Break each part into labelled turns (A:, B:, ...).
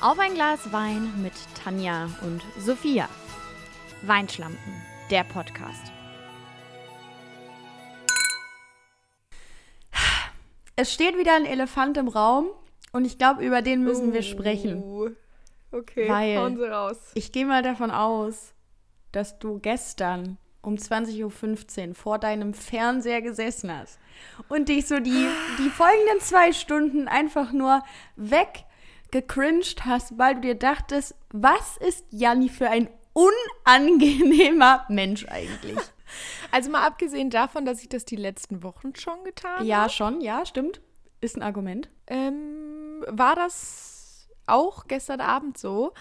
A: Auf ein Glas Wein mit Tanja und Sophia. Weinschlampen, der Podcast.
B: Es steht wieder ein Elefant im Raum und ich glaube, über den müssen wir sprechen.
C: Uh, Okay,
B: Weil-
C: hauen Sie raus.
B: Ich gehe mal davon aus, dass du gestern um 20.15 Uhr vor deinem Fernseher gesessen hast und dich so die, die folgenden zwei Stunden einfach nur weggecringed hast, weil du dir dachtest, was ist Janni für ein unangenehmer Mensch eigentlich?
C: Also mal abgesehen davon, dass ich das die letzten Wochen schon getan
B: ja, schon, ja, stimmt. Ist ein Argument.
C: Ähm, war das auch gestern Abend so?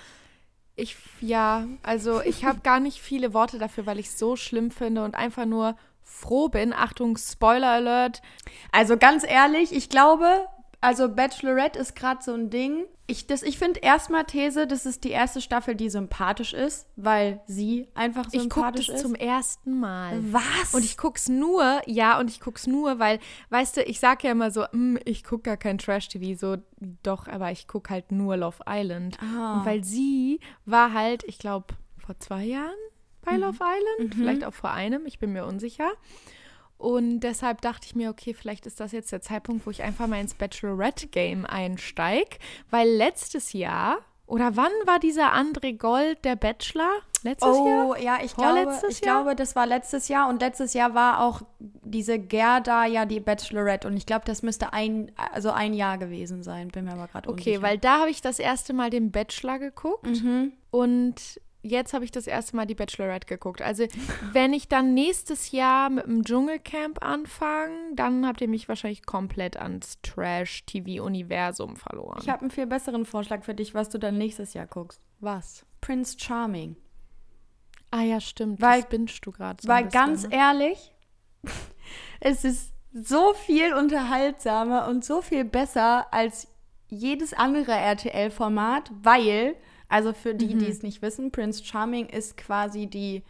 C: Ich, ja, also ich habe gar nicht viele Worte dafür, weil ich es so schlimm finde und einfach nur froh bin. Achtung, Spoiler Alert.
B: Also ganz ehrlich, ich glaube, also Bachelorette ist gerade so ein Ding. Ich, das- ich finde erstmal These, das ist die erste Staffel, die sympathisch ist, weil sie einfach
C: Ich gucke
B: sympathisch
C: das
B: ist.
C: zum ersten Mal.
B: Was?
C: Und ich guck's nur, ja, und ich guck's nur, weil, weißt du, ich sag ja immer so, "Mm, ich guck gar kein Trash-TV, so, doch, aber ich guck halt nur Love Island.
B: Ah.
C: Und weil sie war halt, ich glaube, vor zwei Jahren bei
B: Mhm.
C: Love Island, vielleicht auch vor einem, ich bin mir unsicher. Und deshalb dachte ich mir, okay, vielleicht ist das jetzt der Zeitpunkt, wo ich einfach mal ins Bachelorette-Game einsteige, weil letztes Jahr, oder wann war dieser André Gold der Bachelor? Letztes Jahr?
B: Oh, ja, ich glaube, ich
C: Jahr?
B: glaube, das war letztes Jahr und letztes Jahr war auch diese Gerda ja die Bachelorette und ich glaube, das müsste ein, also ein Jahr gewesen sein, bin mir aber gerade unsicher.
C: Okay, weil da habe ich das erste Mal den Bachelor geguckt
B: Mhm.
C: und jetzt habe ich das erste Mal die Bachelorette geguckt. Also wenn ich dann nächstes Jahr mit dem Dschungelcamp anfange, dann habt ihr mich wahrscheinlich komplett ans Trash-TV-Universum verloren.
B: ich habe einen viel besseren Vorschlag für dich, was du dann nächstes Jahr guckst.
C: was?
B: Prince Charming.
C: Ah ja, stimmt.
B: Weil-
C: das bingst du gerade so
B: Weil ganz
C: ne?
B: ehrlich, es ist so viel unterhaltsamer und so viel besser als jedes andere RTL-Format, weil, also für die,
C: Mhm.
B: die es nicht wissen, Prince Charming ist quasi die,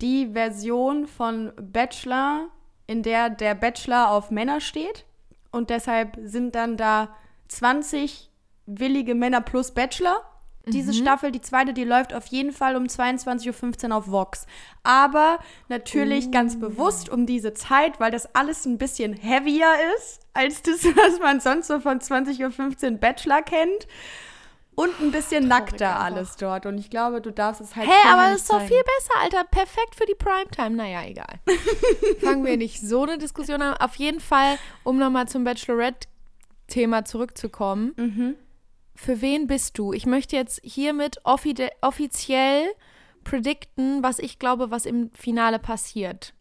B: die Version von Bachelor, in der der Bachelor auf Männer steht. Und deshalb sind dann da 20 willige Männer plus Bachelor. Diese Staffel, die zweite, die läuft auf jeden Fall um 22.15 Uhr auf Vox. Aber natürlich ganz bewusst um diese Zeit, weil das alles ein bisschen heavier ist, als das, was man sonst so von 20.15 Uhr Bachelor kennt. Und ein bisschen nackter
C: einfach.
B: alles dort. Und ich glaube, du darfst es halt.
C: Hä,
B: vorher
C: aber das ist doch viel besser, Alter. Perfekt für die Primetime. Naja, egal. Fangen wir nicht so eine Diskussion an. Auf jeden Fall, um nochmal zum Bachelorette-Thema zurückzukommen.
B: Mhm.
C: Für wen bist du? Ich möchte jetzt hiermit offi offiziell predikten, was ich glaube, was im Finale passiert.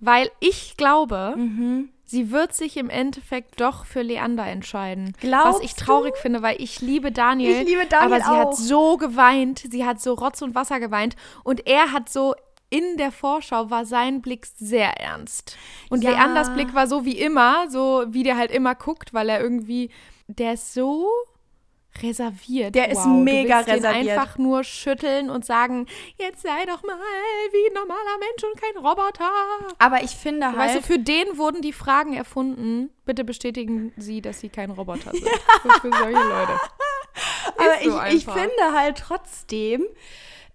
C: Weil ich glaube,
B: Mhm.
C: Sie wird sich im Endeffekt doch für Leander entscheiden.
B: Glaubst
C: was ich traurig finde, weil ich liebe Daniel.
B: Ich liebe Daniel
C: Aber sie
B: auch.
C: hat so geweint. Sie hat so Rotz und Wasser geweint. Und er hat so. In der Vorschau war sein Blick sehr ernst. Und
B: Ja.
C: Leanders Blick war so wie immer, so wie der halt immer guckt, weil er irgendwie, der ist so reserviert.
B: Der ist
C: wow,
B: mega
C: du willst
B: reserviert.
C: Den einfach nur schütteln und sagen, jetzt sei doch mal wie ein normaler Mensch und kein Roboter.
B: Aber ich finde halt.
C: Weißt du, für den wurden die Fragen erfunden. Bitte bestätigen Sie, dass Sie kein Roboter sind. Für, solche Leute.
B: Aber
C: Ist so
B: ich, ich finde halt trotzdem,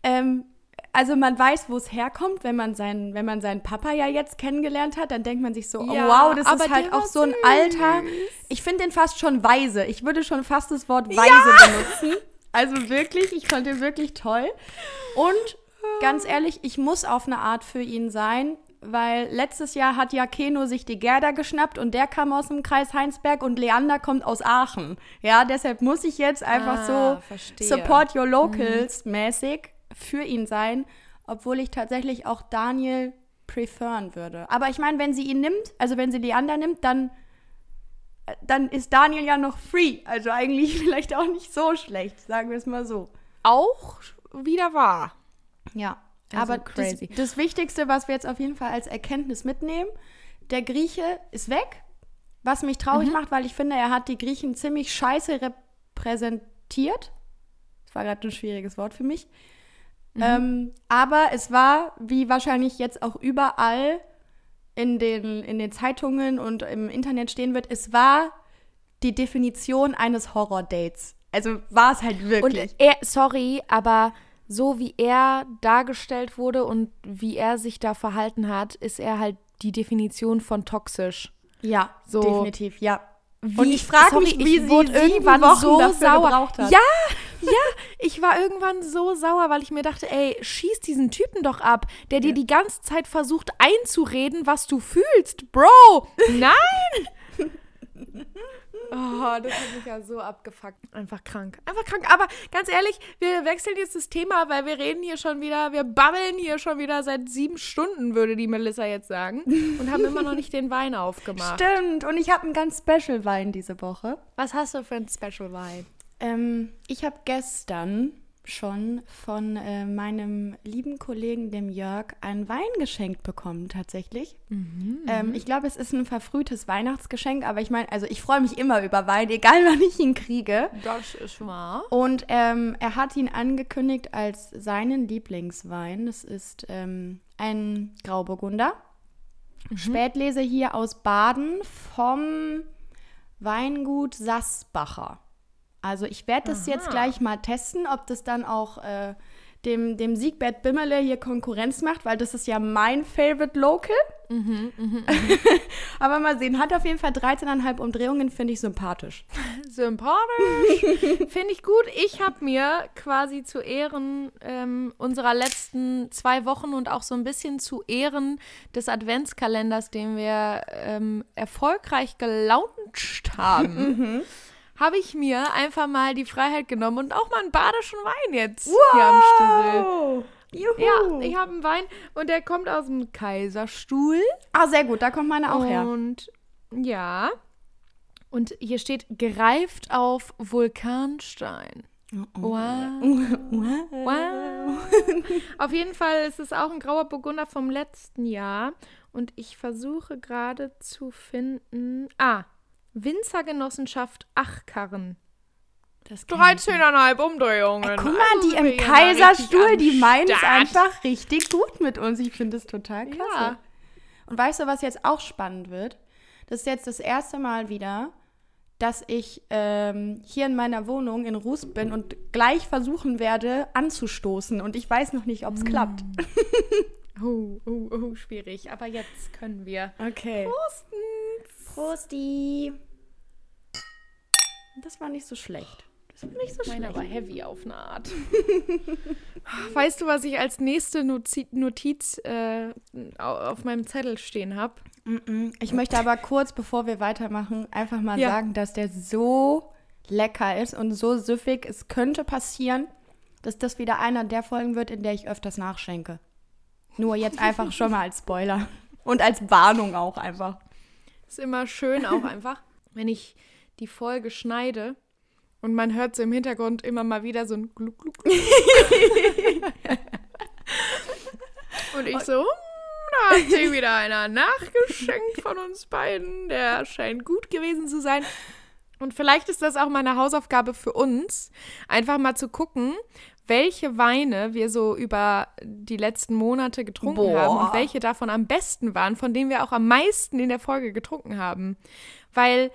B: ähm, also man weiß, wo es herkommt, wenn man, seinen, wenn man seinen Papa ja jetzt kennengelernt hat, dann denkt man sich so, oh,
C: Ja,
B: wow, das
C: aber
B: ist halt auch so ein. Alter. Ich finde den fast schon weise. Ich würde schon fast das Wort weise benutzen. Also wirklich, ich fand den wirklich toll. Und ganz ehrlich, ich muss auf eine Art für ihn sein, weil letztes Jahr hat ja Keno sich die Gerda geschnappt und der kam aus dem Kreis Heinsberg und Leander kommt aus Aachen. Ja, deshalb muss ich jetzt einfach
C: Ah,
B: so
C: verstehe.
B: Support Your Locals mäßig für ihn sein, obwohl ich tatsächlich auch Daniel preferen würde. Aber ich meine, wenn sie ihn nimmt, also wenn sie Leander nimmt, dann, dann ist Daniel ja noch free. Also eigentlich vielleicht auch nicht so schlecht, sagen wir es mal so.
C: Auch wieder wahr.
B: Ja.
C: Also
B: Aber. Das, das Wichtigste, was wir jetzt auf jeden Fall als Erkenntnis mitnehmen, der Grieche ist weg, was mich traurig macht, weil ich finde, er hat die Griechen ziemlich scheiße repräsentiert. Das war gerade ein schwieriges Wort für mich. Ähm, aber es war, wie wahrscheinlich jetzt auch überall in den, in den Zeitungen und im Internet stehen wird, es war die Definition eines Horror-Dates. Also war es halt wirklich.
C: Und er, sorry, aber so wie er dargestellt wurde und wie er sich da verhalten hat, ist er halt die Definition von toxisch.
B: ja,
C: so-
B: definitiv, ja.
C: Wie,
B: Und ich frage mich, wie
C: ich
B: sie
C: wurde irgendwann
B: Wochen
C: so
B: dafür
C: sauer.
B: gebraucht hat.
C: Ja, ja, ich war irgendwann so sauer, weil ich mir dachte, ey, schieß diesen Typen doch ab, der dir die ganze Zeit versucht einzureden, was du fühlst. Bro, nein! Oh, das hat mich ja so abgefuckt. Einfach krank. Einfach krank. Aber ganz ehrlich, wir wechseln jetzt das Thema, weil wir reden hier schon wieder, wir babbeln hier schon wieder seit sieben Stunden, würde die Melissa jetzt sagen. Und haben immer noch nicht den Wein aufgemacht.
B: Stimmt. Und ich habe einen ganz Special Wein diese Woche.
C: Was hast du für ein Special Wein?
B: Ähm, ich habe gestern schon von äh, meinem lieben Kollegen, dem Jörg, einen Wein geschenkt bekommen, tatsächlich. Ähm, ich glaube, es ist ein verfrühtes Weihnachtsgeschenk, aber ich meine, also ich freue mich immer über Wein, egal wann ich ihn kriege.
C: Das ist wahr.
B: Und ähm, er hat ihn angekündigt als seinen Lieblingswein. Das ist ähm, ein Grauburgunder. Spätlese hier aus Baden vom Weingut Sassbacher. Also ich werde das jetzt
C: Aha.
B: gleich mal testen, ob das dann auch äh, dem, dem Siegbert Bimmele hier Konkurrenz macht, weil das ist ja mein Favorite Local. Aber mal sehen, hat auf jeden Fall 13,5 Umdrehungen, finde ich sympathisch.
C: Sympathisch. Finde ich gut. Ich habe mir quasi zu Ehren ähm, unserer letzten zwei Wochen und auch so ein bisschen zu Ehren des Adventskalenders, den wir ähm, erfolgreich gelauncht haben, habe ich mir einfach mal die Freiheit genommen und auch mal einen badischen Wein jetzt hier am Stüssel.
B: Juhu.
C: Ja, ich habe einen Wein und der kommt aus dem Kaiserstuhl.
B: Ah, sehr gut, da kommt meine auch her.
C: Und ja. Und hier steht gereift auf Vulkanstein. Wow. Wow. Auf jeden Fall ist es auch ein grauer Burgunder vom letzten Jahr. Und ich versuche gerade zu finden. Ah, Winzergenossenschaft Achkarren.
B: Das.
C: 13,5 Umdrehungen.
B: Guck mal,
C: Also
B: die im Kaiserstuhl, die meinen es einfach richtig gut mit uns. Ich finde das total klasse.
C: Ja.
B: Und weißt du, was jetzt auch spannend wird? Das ist jetzt das erste Mal wieder, dass ich ähm, hier in meiner Wohnung in Rust bin und gleich versuchen werde anzustoßen. Und ich weiß noch nicht, ob es klappt.
C: Oh, oh, oh, schwierig. Aber jetzt können wir.
B: Okay.
C: Prostens.
B: Prosti. Das war nicht so schlecht. Das war nicht so
C: Meine
B: schlecht.
C: aber heavy auf eine Art. weißt du, was ich als nächste Notiz, Notiz äh, au- auf meinem Zettel stehen habe?
B: Ich möchte aber kurz, bevor wir weitermachen, einfach mal
C: Ja.
B: sagen, dass der so lecker ist und so süffig. Es könnte passieren, dass das wieder einer der Folgen wird, in der ich öfters nachschenke. Nur jetzt einfach schon mal als Spoiler. Und als Warnung auch einfach.
C: Ist immer schön auch einfach, wenn ich die Folge schneide und man hört so im Hintergrund immer mal wieder so ein Gluck, Gluck, Gluck. und ich so, hm, da hat sich wieder einer nachgeschenkt von uns beiden. Der scheint gut gewesen zu sein. Und vielleicht ist das auch meine Hausaufgabe für uns, einfach mal zu gucken, welche Weine wir so über die letzten Monate getrunken
B: Boah.
C: haben und welche davon am besten waren, von denen wir auch am meisten in der Folge getrunken haben. Weil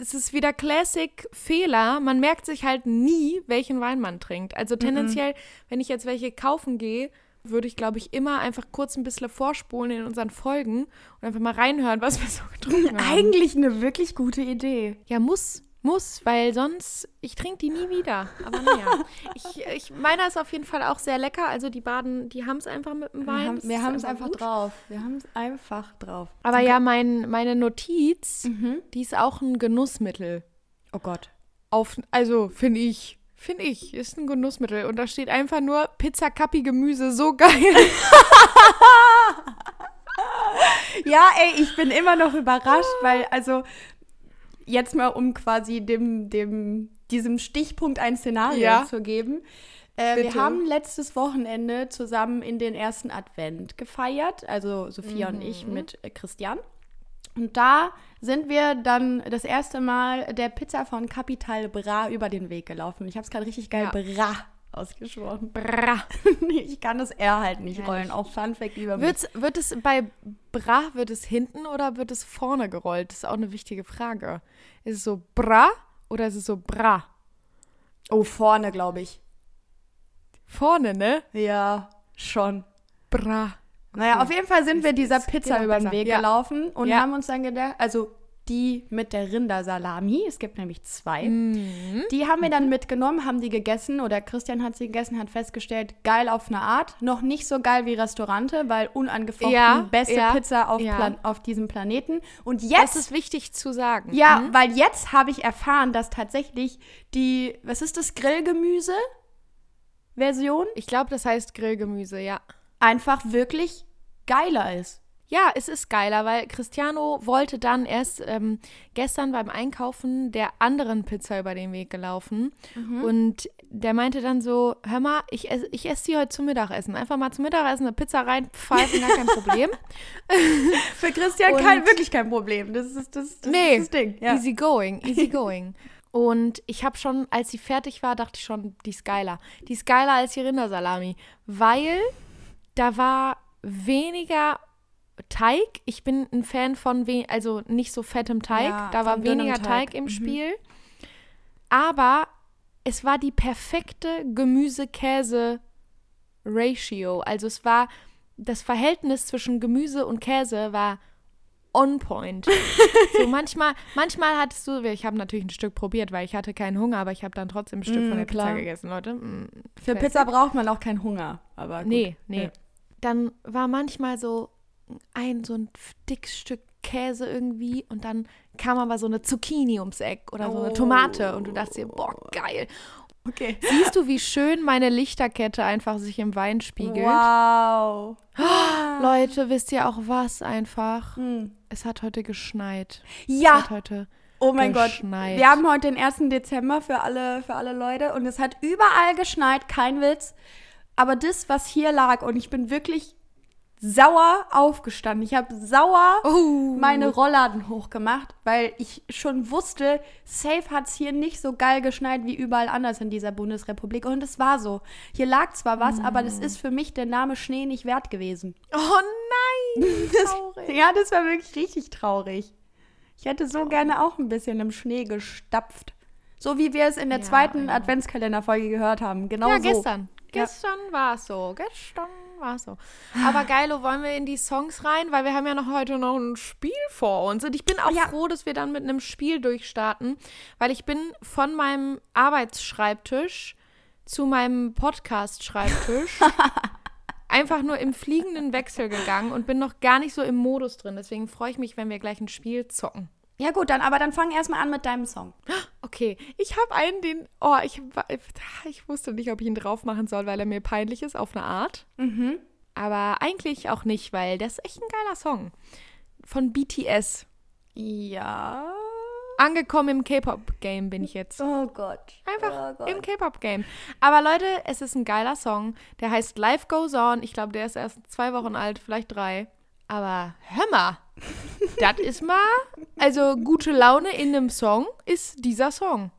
C: es ist wieder Classic-Fehler. Man merkt sich halt nie, welchen Wein man trinkt. Also tendenziell, wenn ich jetzt welche kaufen gehe, würde ich, glaube ich, immer einfach kurz ein bisschen vorspulen in unseren Folgen und einfach mal reinhören, was wir so getrunken haben.
B: Eigentlich eine wirklich gute Idee.
C: Ja, muss, muss, weil sonst, ich trinke die nie wieder. Aber naja, ich, ich, meiner ist auf jeden Fall auch sehr lecker. Also die Baden, die haben es einfach mit dem Wein.
B: wir haben es einfach
C: gut.
B: drauf. Wir haben es einfach drauf.
C: Aber ja, mein, meine Notiz,
B: Mhm.
C: die ist auch ein Genussmittel.
B: Oh Gott.
C: Auf, also, finde ich. Finde ich, ist ein Genussmittel. Und da steht einfach nur Pizza Cappi Gemüse, so geil.
B: Ja, ey, ich bin immer noch überrascht, weil, also, jetzt mal, um quasi dem, dem, diesem Stichpunkt ein Szenario
C: Ja.
B: zu geben. Äh, wir haben letztes Wochenende zusammen in den ersten Advent gefeiert, also Sophia und ich mit äh, Christian. Und da sind wir dann das erste Mal der Pizza von Capital Bra über den Weg gelaufen. Ich habe es gerade richtig geil
C: Ja.
B: Bra ausgesprochen.
C: Bra.
B: ich kann das R halt nicht
C: Ja,
B: rollen. Auch Fun Fact über mich.
C: Wird's, wird es bei Bra, wird es hinten oder wird es vorne gerollt? Das ist auch eine wichtige Frage. Ist es so Bra oder ist es so Bra?
B: Oh, vorne, glaube ich.
C: Vorne, ne?
B: Ja, schon.
C: Bra.
B: Naja, auf jeden Fall sind wir dieser Pizza
C: auch
B: über den. Weg
C: Ja.
B: gelaufen und
C: Ja.
B: haben uns dann gedacht, also die mit der Rindersalami, es gibt nämlich zwei,
C: Mhm.
B: die haben wir dann mitgenommen, haben die gegessen oder Christian hat sie gegessen, hat festgestellt, geil auf eine Art, noch nicht so geil wie Restaurante, weil unangefochten
C: Ja,
B: beste
C: ja,
B: Pizza auf,
C: ja.
B: Auf diesem Planeten. Und
C: Das
B: jetzt,
C: ist wichtig zu sagen.
B: ja,
C: Mhm.
B: weil jetzt habe ich erfahren, dass tatsächlich die, was ist das, Grillgemüse-Version
C: Ich glaube, das heißt Grillgemüse, ja.
B: einfach wirklich geiler ist.
C: Ja, es ist geiler, weil Cristiano wollte dann erst ähm, gestern beim Einkaufen der anderen Pizza über den Weg gelaufen. Und der meinte dann so, hör mal, ich esse ich ess die heute zum Mittagessen. Einfach mal zum Mittagessen eine Pizza reinpfeifen, gar kein Problem.
B: Für Christian kein, wirklich kein Problem. Das ist das, das,
C: Nee,
B: ist das Ding. Ja.
C: Easy going, easy going. Und ich habe schon, als sie fertig war, dachte ich schon, die ist geiler. Die ist geiler als die Rindersalami, weil da war weniger Teig. Ich bin ein Fan von, also nicht so fettem Teig.
B: Ja,
C: da war weniger Teig,
B: Teig.
C: im
B: Mhm.
C: Spiel. Aber es war die perfekte Gemüse-Käse-Ratio. Also es war, das Verhältnis zwischen Gemüse und Käse war on point. so manchmal, manchmal hattest du, ich habe natürlich ein Stück probiert, weil ich hatte keinen Hunger, aber ich habe dann trotzdem ein Stück
B: Mm,
C: von der
B: klar.
C: Pizza gegessen, Leute. Mm,
B: Für. Pizza braucht man auch keinen Hunger. Aber gut.
C: Nee, nee.
B: Ja.
C: Dann war manchmal so ein so ein dickes Stück Käse irgendwie und dann kam aber so eine Zucchini ums Eck oder so eine
B: Oh.
C: Tomate und du dachtest dir, boah, geil.
B: Okay.
C: Siehst du, wie schön meine Lichterkette einfach sich im Wein spiegelt?
B: Wow.
C: Leute, wisst ihr auch was einfach?
B: Hm.
C: Es hat heute geschneit. Es
B: Ja,
C: hat heute
B: oh mein Gott.
C: geschneit.
B: Wir haben heute den 1. Dezember für alle, für alle Leute und es hat überall geschneit, kein Witz. Aber das, was hier lag, und ich bin wirklich sauer aufgestanden. Ich habe sauer
C: Oh.
B: meine Rollladen hochgemacht, weil ich schon wusste, safe hat es hier nicht so geil geschneit wie überall anders in dieser Bundesrepublik. Und es war so. Hier lag zwar was, aber das ist für mich der Name Schnee nicht wert gewesen.
C: Oh nein, traurig.
B: Ja, das war wirklich richtig traurig. Ich hätte so gerne auch ein bisschen im Schnee gestapft. So wie wir es in der
C: Ja,
B: zweiten
C: ja.
B: Adventskalenderfolge gehört haben. Genau
C: ja,
B: so.
C: gestern. Gestern war es so. Gestern war es so. Aber geilo, wollen wir in die Songs rein? Weil wir haben ja noch heute noch ein Spiel vor uns. Und ich bin auch
B: Ja.
C: froh, dass wir dann mit einem Spiel durchstarten. Weil ich bin von meinem Arbeitsschreibtisch zu meinem Podcast-Schreibtisch einfach nur im fliegenden Wechsel gegangen und bin noch gar nicht so im Modus drin. Deswegen freue ich mich, wenn wir gleich ein Spiel zocken.
B: Ja gut, dann aber dann fang erstmal an mit deinem Song.
C: Okay, ich habe einen, den, oh, ich, ich wusste nicht, ob ich ihn drauf machen soll, weil er mir peinlich ist, auf eine Art.
B: Mhm.
C: Aber eigentlich auch nicht, weil das ist echt ein geiler Song. Von BTS.
B: Ja.
C: Angekommen im K-Pop-Game bin ich jetzt.
B: Oh Gott.
C: Einfach
B: oh Gott.
C: im K-Pop-Game. Aber Leute, es ist ein geiler Song. Der heißt Life Goes On. Ich glaube, der ist erst zwei Wochen alt, vielleicht drei. Aber hör mal, das ist mal, also gute Laune in einem Song ist dieser Song.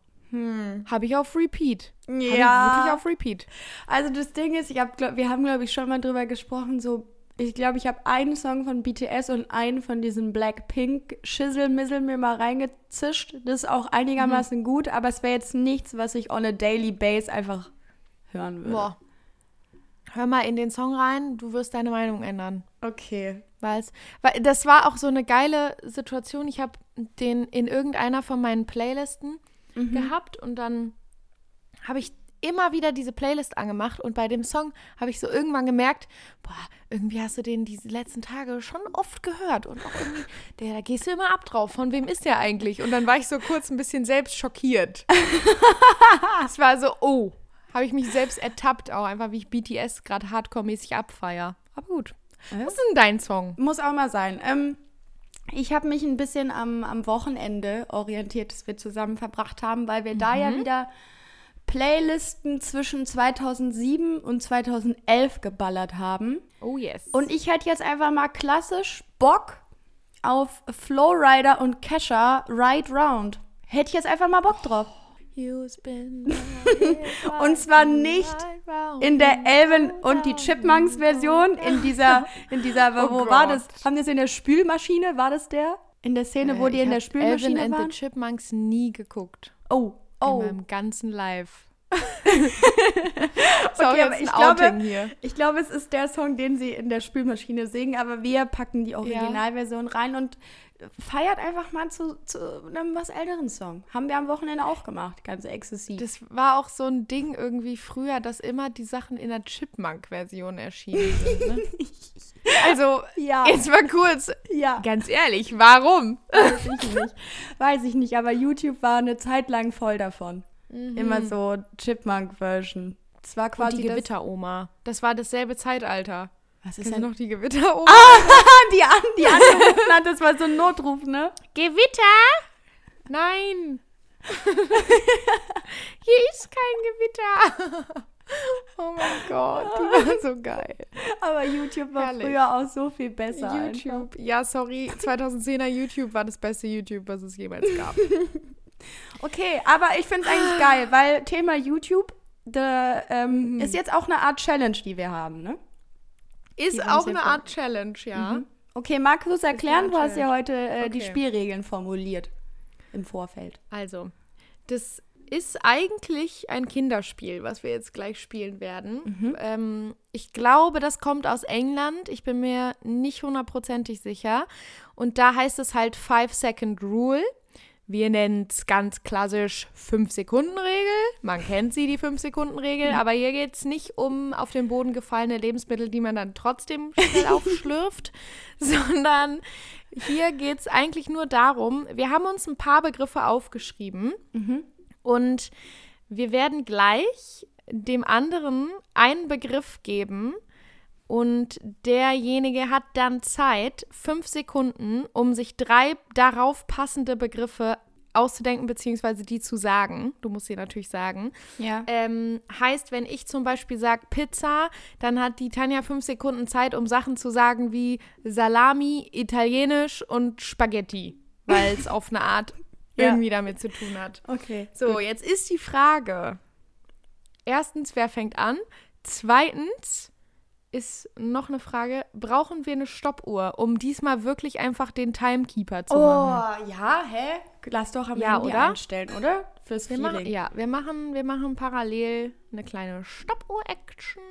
C: Habe ich auf Repeat. Habe ich wirklich auf Repeat.
B: Also das Ding ist, ich hab, glaub, wir haben, glaube ich, schon mal drüber gesprochen, so, ich glaube, ich habe einen Song von BTS und einen von diesen Blackpink Schissel-Missel mir mal reingezischt. Das ist auch einigermaßen gut, aber es wäre jetzt nichts, was ich on a daily base einfach hören würde.
C: Boah. Hör mal in den Song rein, du wirst deine Meinung ändern.
B: Okay.
C: Weil's, weil das war auch so eine geile Situation. Ich habe den in irgendeiner von meinen Playlisten gehabt und dann habe ich immer wieder diese Playlist angemacht und bei dem Song habe ich so irgendwann gemerkt, boah, irgendwie hast du den diese letzten Tage schon oft gehört und auch irgendwie, der, da gehst du immer ab drauf. Von wem ist der eigentlich? Und dann war ich so kurz ein bisschen selbst schockiert. es war so, oh, habe ich mich selbst ertappt, auch einfach wie ich BTS gerade hardcore-mäßig abfeier. Aber gut. Was ist denn dein Song?
B: Muss auch mal sein. Ähm, ich habe mich ein bisschen am, am Wochenende orientiert, das wir zusammen verbracht haben, weil wir da ja wieder Playlisten zwischen 2007 und 2011 geballert haben.
C: Oh yes.
B: Und ich hätte jetzt einfach mal klassisch Bock auf Flowrider und Kesha Ride Round. Hätte ich jetzt einfach mal Bock drauf.
C: und
B: zwar nicht In der Elven und die Chipmunks Version, in dieser, in dieser, wo
C: Oh
B: war das? Haben die es in der Spülmaschine? War das der? In der Szene, wo die in der Spülmaschine
C: Äh, Alvin and
B: waren?
C: the Chipmunks nie geguckt.
B: Oh,
C: In
B: oh.
C: meinem ganzen Life. Ist auch
B: Okay, aber ich glaube-. Ich glaube, es ist der Song, den sie in der Spülmaschine singen, aber wir packen die Originalversion rein und feiert einfach mal zu, zu einem was älteren Song. Haben wir am Wochenende auch gemacht, ganz exzessiv.
C: Das war auch so ein Ding irgendwie früher, dass immer die Sachen in der Chipmunk-Version erschienen sind. Ne? Also,
B: ja,
C: jetzt mal kurz,
B: ja,
C: ganz ehrlich, warum?
B: weiß ich nicht. Weiß ich nicht, aber YouTube war eine Zeit lang voll davon. Immer so Chipmunk-Version. Es war
C: Und
B: quasi
C: die
B: das,
C: Gewitteroma. Das war dasselbe Zeitalter.
B: Was ist denn
C: noch die Gewitteroma?
B: die, an, die angerufen hat, das war so ein Notruf, ne?
C: Gewitter? Nein. Hier ist kein Gewitter. Oh mein Gott, die war so geil.
B: Aber YouTube war
C: Herrlich.
B: früher auch so viel besser. einfach.
C: YouTube. Ja, sorry, 2010er YouTube war das beste YouTube, was es jemals gab.
B: Okay, aber ich finde es eigentlich geil, weil Thema YouTube da, ähm,
C: Mhm.
B: ist jetzt auch eine Art Challenge, die wir haben, ne?
C: Ist
B: Die
C: auch eine Art Challenge, ja.
B: Okay, magst du es erklären? Du hast ja heute äh, die
C: Okay.
B: Spielregeln formuliert im Vorfeld.
C: Also, das ist eigentlich ein Kinderspiel, was wir jetzt gleich spielen werden.
B: Mhm.
C: Ähm, ich glaube, das kommt aus England. Ich bin mir nicht hundertprozentig sicher. Und da heißt es halt Five-Second-Rule. Wir nennen es ganz klassisch 5-Sekunden-Regel. Man kennt sie, die 5-Sekunden-Regel. Aber hier geht es nicht um auf den Boden gefallene Lebensmittel, die man dann trotzdem schnell aufschlürft, sondern hier geht es eigentlich nur darum, wir haben uns ein paar Begriffe aufgeschrieben und wir werden gleich dem anderen einen Begriff geben und derjenige hat dann Zeit, fünf Sekunden, um sich drei darauf passende Begriffe auszudenken bzw. die zu sagen. Du musst sie natürlich sagen.
B: Ja.
C: Ähm, heißt, wenn ich zum Beispiel sage Pizza, dann hat die Tanja fünf Sekunden Zeit, um Sachen zu sagen wie Salami, Italienisch und Spaghetti, weil es auf eine Art
B: Ja.
C: irgendwie damit zu tun hat.
B: Okay.
C: So, jetzt ist die Frage. Erstens, wer fängt an? Zweitens ist noch eine Frage, brauchen wir eine Stoppuhr, um diesmal wirklich einfach den Timekeeper zu
B: Oh,
C: machen?
B: ja, hä? Lass doch am
C: Ja,
B: Handy
C: oder?
B: einstellen, oder? Fürs
C: Wir machen,
B: Feeling.
C: ja, wir machen, wir machen parallel eine kleine Stoppuhr-Action.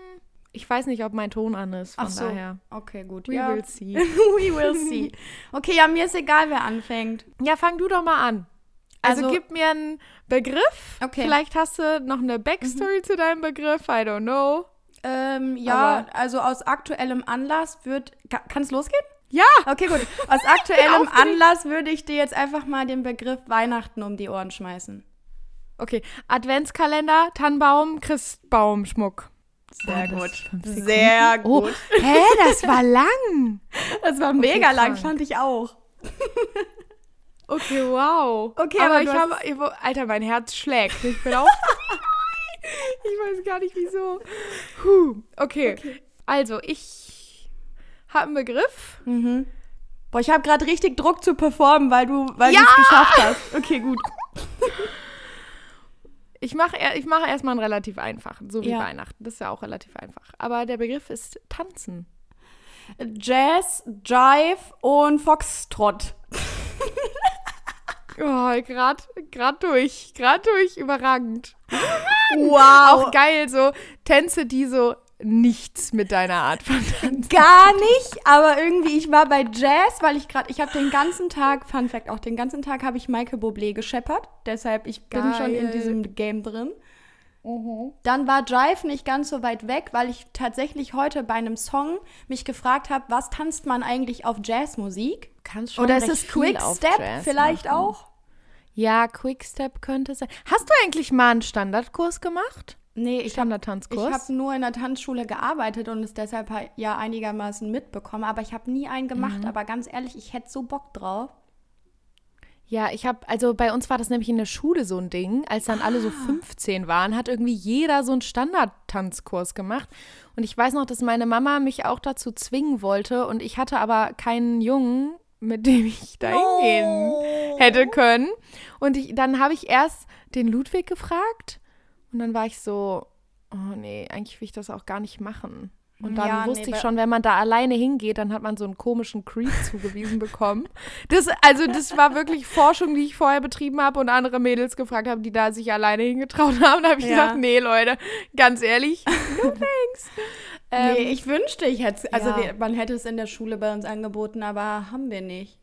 C: Ich weiß nicht, ob mein Ton an ist, von
B: so.
C: daher.
B: Okay, gut.
C: We
B: ja.
C: will see.
B: We will see. Okay, ja, mir ist egal, wer anfängt.
C: Ja, fang du doch mal an. Also,
B: Also-
C: gib mir einen Begriff.
B: Okay.
C: Vielleicht hast du noch eine Backstory zu deinem Begriff. I don't know.
B: Ähm, ja,
C: Aber-
B: also aus aktuellem Anlass wird. Ka kann es losgehen?
C: Ja!
B: Okay, gut. Aus aktuellem. Anlass würde ich dir jetzt einfach mal den Begriff Weihnachten um die Ohren schmeißen.
C: Okay, Adventskalender, Tannenbaum, Christbaumschmuck.
B: Sehr
C: Oh,
B: gut. Sehr
C: Oh,
B: gut.
C: hä, das war lang.
B: Das war mega lang,
C: krank.
B: fand ich auch.
C: Okay, wow.
B: Okay,
C: aber,
B: aber
C: ich habe, Alter, mein Herz schlägt. Ich bin auch. ich weiß gar nicht wieso. Puh. Okay. Also ich habe einen Begriff.
B: Mhm. Boah, ich habe gerade richtig Druck zu performen, weil du weil
C: Ja!
B: es geschafft hast. Okay, gut.
C: Ich mache ich mach erstmal einen relativ einfachen, so wie
B: Ja.
C: Weihnachten. Das ist ja auch relativ einfach. Aber der Begriff ist tanzen.
B: Jazz, Jive und Foxtrot.
C: Oh, gerade grad durch. Gerade durch. Überragend.
B: Wow.
C: Auch geil, so Tänze, die so nichts mit deiner Art von Tanzen.
B: Gar nicht, aber irgendwie, ich war bei Jazz, weil ich gerade, ich habe den ganzen Tag, Fun Fact, auch den ganzen Tag habe ich Michael Bublé gescheppert. Deshalb, ich bin schon in
C: Geil.
B: diesem Game drin. Dann war Jive nicht ganz so weit weg, weil ich tatsächlich heute bei einem Song mich gefragt habe, was tanzt man eigentlich auf Jazzmusik?
C: Kannst
B: Oder ist es Quickstep vielleicht auch?
C: Ja, Quickstep könnte sein. Hast du eigentlich mal einen Standardkurs gemacht?
B: Nee, ich habe ich nur in der Tanzschule gearbeitet und es deshalb ja einigermaßen mitbekommen, aber ich habe nie einen gemacht. Aber ganz ehrlich, ich hätte so Bock drauf.
C: Ja, ich habe, also bei uns war das nämlich in der Schule so ein Ding, als dann alle so 15 waren, hat irgendwie jeder so einen Standardtanzkurs gemacht. Und ich weiß noch, dass meine Mama mich auch dazu zwingen wollte und ich hatte aber keinen Jungen, mit dem ich da hingehen hätte können. Und ich, dann habe ich erst den Ludwig gefragt und dann war ich so, oh nee, eigentlich will ich das auch gar nicht machen. Und dann
B: Ja, nee,
C: wusste ich
B: bei-
C: schon, wenn man da alleine hingeht, dann hat man so einen komischen Creep zugewiesen bekommen. Das, also das war wirklich Forschung, die ich vorher betrieben habe und andere Mädels gefragt haben, die da sich alleine hingetraut haben. Da habe ich
B: Ja.
C: gesagt, nee, Leute, ganz ehrlich, no thanks. Ähm,
B: nee, ich wünschte, ich hätte Also
C: ja.
B: wir, man hätte es in der Schule bei uns angeboten, aber haben wir nicht.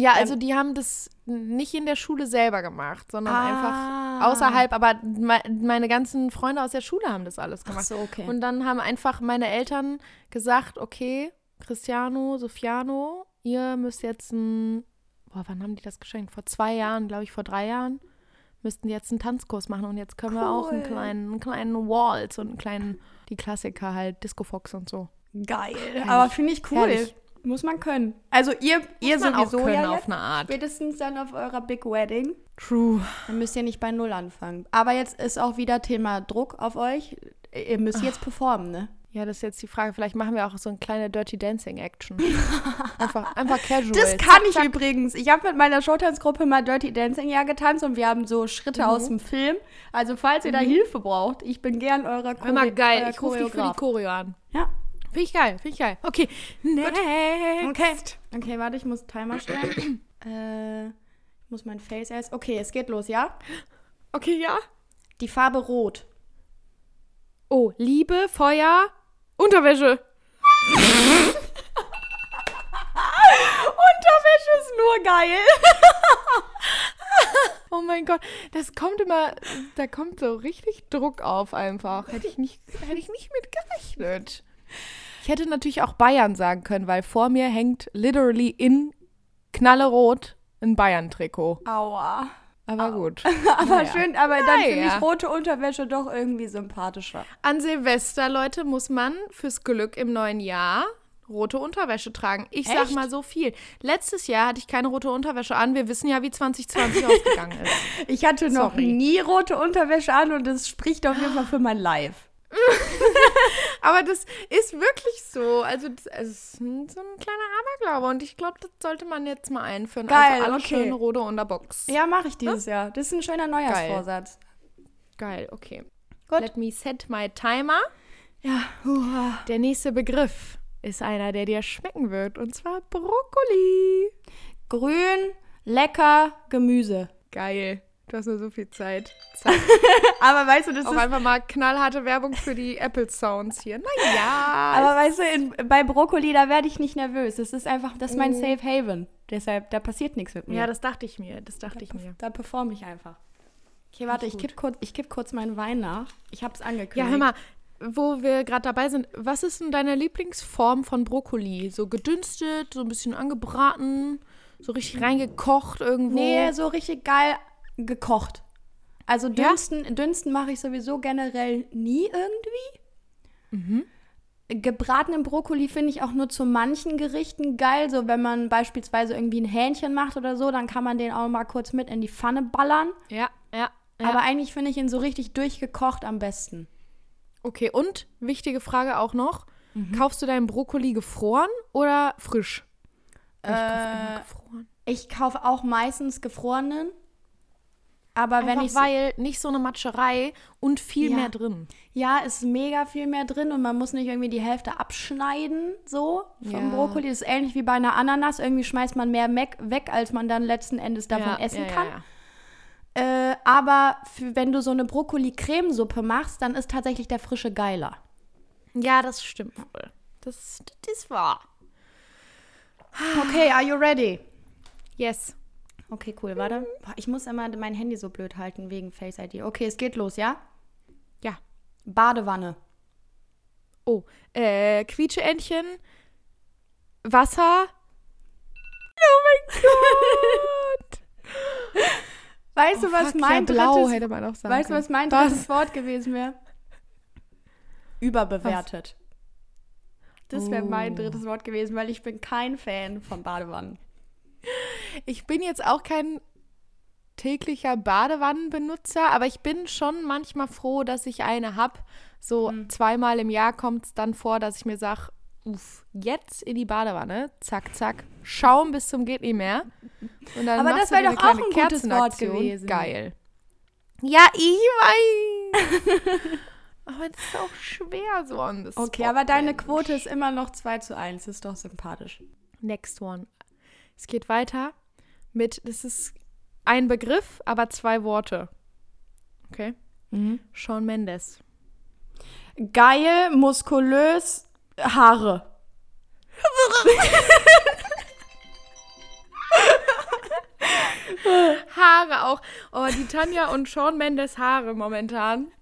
C: Ja, also die haben das nicht in der Schule selber gemacht, sondern
B: Ah.
C: einfach außerhalb. Aber me meine ganzen Freunde aus der Schule haben das alles
B: Ach
C: gemacht.
B: so, okay.
C: Und dann haben einfach meine Eltern gesagt, okay, Cristiano, Sofiano, ihr müsst jetzt ein, boah, wann haben die das geschenkt? Vor zwei Jahren, glaube ich, vor drei Jahren, müssten die jetzt einen Tanzkurs machen und jetzt können wir auch einen
B: Cool.
C: kleinen, einen kleinen Waltz und einen kleinen, die Klassiker halt, Disco Fox und so.
B: Geil. Aber finde ich cool.
C: Herrlich.
B: Muss man können. Also ihr, ihr
C: Muss auch
B: sowieso
C: können
B: ja
C: auf eine Art.
B: Spätestens dann auf eurer Big Wedding.
C: True.
B: Dann müsst ihr nicht bei Null anfangen. Aber jetzt ist auch wieder Thema Druck auf euch. Ihr müsst jetzt performen, ne?
C: Ja, das ist jetzt die Frage. Vielleicht machen wir auch so eine kleine Dirty Dancing Action. einfach, einfach casual.
B: Das kann ich übrigens. Ich habe mit meiner Showtanzgruppe mal Dirty Dancing ja getanzt und wir haben so Schritte
C: Mhm.
B: aus dem Film. Also falls ihr da Hilfe braucht, ich bin gern eurer Chore
C: Immer geil. Ich rufe dich für die. Choreo an.
B: Ja.
C: Finde ich geil. Finde ich geil. Okay. Next.
B: Okay. Okay, warte, ich muss Timer stellen. äh, ich muss mein Face erst. Okay, es geht los, ja?
C: Okay, ja.
B: Die Farbe Rot.
C: Oh, Liebe, Feuer, Unterwäsche.
B: Unterwäsche ist nur geil.
C: Oh mein Gott, das kommt immer, da kommt so richtig Druck auf einfach. Hätte ich nicht, hätte ich nicht mit gerechnet. Ich hätte natürlich auch Bayern sagen können, weil vor mir hängt literally in knallerot ein Bayern-Trikot.
B: Aua.
C: Aber gut.
B: Aber
C: Naja.
B: schön, aber dann finde ich rote Unterwäsche doch irgendwie sympathischer.
C: An Silvester, Leute, muss man fürs Glück im neuen Jahr rote Unterwäsche tragen. Ich sag
B: Echt?
C: mal so viel. Letztes Jahr hatte ich keine rote Unterwäsche an. Wir wissen ja, wie 2020 ausgegangen ist.
B: Ich hatte noch
C: Sorry.
B: nie rote Unterwäsche an und das spricht auf jeden Fall für mein Live.
C: Aber das ist wirklich so. Also, das, es ist so ein kleiner Aberglaube. Und ich glaube, das sollte man jetzt mal einführen.
B: Geil,
C: also alle
B: okay.
C: schön rote Unterbox.
B: Ja, mache ich dieses Jahr. Das ist ein schöner Neujahrsvorsatz.
C: Geil, okay.
B: Gut.
C: Let me set my timer.
B: Ja. Hurra.
C: Der nächste Begriff ist einer, der dir schmecken wird. Und zwar Brokkoli.
B: Grün, lecker, Gemüse.
C: Geil. Du hast nur so viel Zeit. Zack.
B: Aber weißt du, das
C: Auch
B: ist.
C: einfach mal knallharte Werbung für die Apple Sounds hier. Naja.
B: Aber weißt du, in, bei Brokkoli, da werde ich nicht nervös. Das ist einfach, das ist mein
C: Mhm.
B: Safe Haven. Deshalb, da passiert nichts mit mir.
C: ja, das dachte ich mir. Das dachte ich mir.
B: Da performe ich einfach. Okay, warte, ich kipp, kurz, ich kipp kurz meinen Wein nach. Ich hab's angekündigt.
C: Ja, hör mal, wo wir gerade dabei sind, was ist denn deine Lieblingsform von Brokkoli? So gedünstet, so ein bisschen angebraten, so richtig reingekocht irgendwo?
B: Nee, so richtig geil gekocht. Also
C: Ja?
B: dünsten, dünsten mache ich sowieso generell nie irgendwie.
C: Mhm.
B: Gebratenen Brokkoli finde ich auch nur zu manchen Gerichten geil. So wenn man beispielsweise irgendwie ein Hähnchen macht oder so, dann kann man den auch mal kurz mit in die Pfanne ballern.
C: Ja, ja. ja.
B: Aber eigentlich finde ich ihn so richtig durchgekocht am besten.
C: okay, und wichtige Frage auch noch:
B: Mhm.
C: Kaufst du deinen Brokkoli gefroren oder frisch? Ich kaufe immer
B: Äh,
C: gefroren.
B: Ich kaufe auch meistens gefrorenen. Aber wenn ich
C: weil nicht so eine Matscherei und viel
B: Ja.
C: mehr drin.
B: Ja, ist mega viel mehr drin und man muss nicht irgendwie die Hälfte abschneiden, so vom
C: Ja.
B: Brokkoli. Das ist ähnlich wie bei einer Ananas. Irgendwie schmeißt man mehr weg, weg als man dann letzten Endes davon
C: ja,
B: essen kann. Äh, aber für, wenn du so eine Brokkoli-Cremesuppe machst, dann ist tatsächlich der frische geiler.
C: ja, das stimmt wohl. Das, das ist wahr.
B: Okay, are you ready?
C: Yes.
B: Okay, cool, warte. Ich muss immer mein Handy so blöd halten wegen Face ID. Okay, es geht los, ja?
C: Ja.
B: Badewanne.
C: Oh, äh, Quietscheentchen, Wasser. Oh mein Gott!
B: Weißt du,
C: Oh,
B: was
C: fuck,
B: mein
C: ja, blau
B: drittes,
C: hätte man auch sagen
B: weißt du, was mein
C: Was?
B: drittes Wort gewesen wäre? Überbewertet. Das wäre mein
C: Oh.
B: drittes Wort gewesen, weil ich bin kein Fan von Badewannen.
C: Ich bin jetzt auch kein täglicher Badewannenbenutzer, aber ich bin schon manchmal froh, dass ich eine habe. So
B: Hm.
C: zweimal im Jahr kommt es dann vor, dass ich mir sage, uff, jetzt in die Badewanne, zack, zack, Schaum bis zum geht nicht mehr. Und dann
B: Aber das
C: du
B: wär
C: dir eine
B: doch auch ein gutes Wort gewesen.
C: Geil. Ja, ich weiß. Aber das ist auch schwer so on the
B: Okay, aber deine. Quote ist immer noch 2 zu 1. Ist doch sympathisch.
C: Next one. Es geht weiter mit, das ist ein Begriff, aber zwei Worte. Okay. Shawn Mendes.
B: Geil, muskulös, Haare.
C: Haare auch. Oh, die Tanja und Shawn Mendes Haare momentan.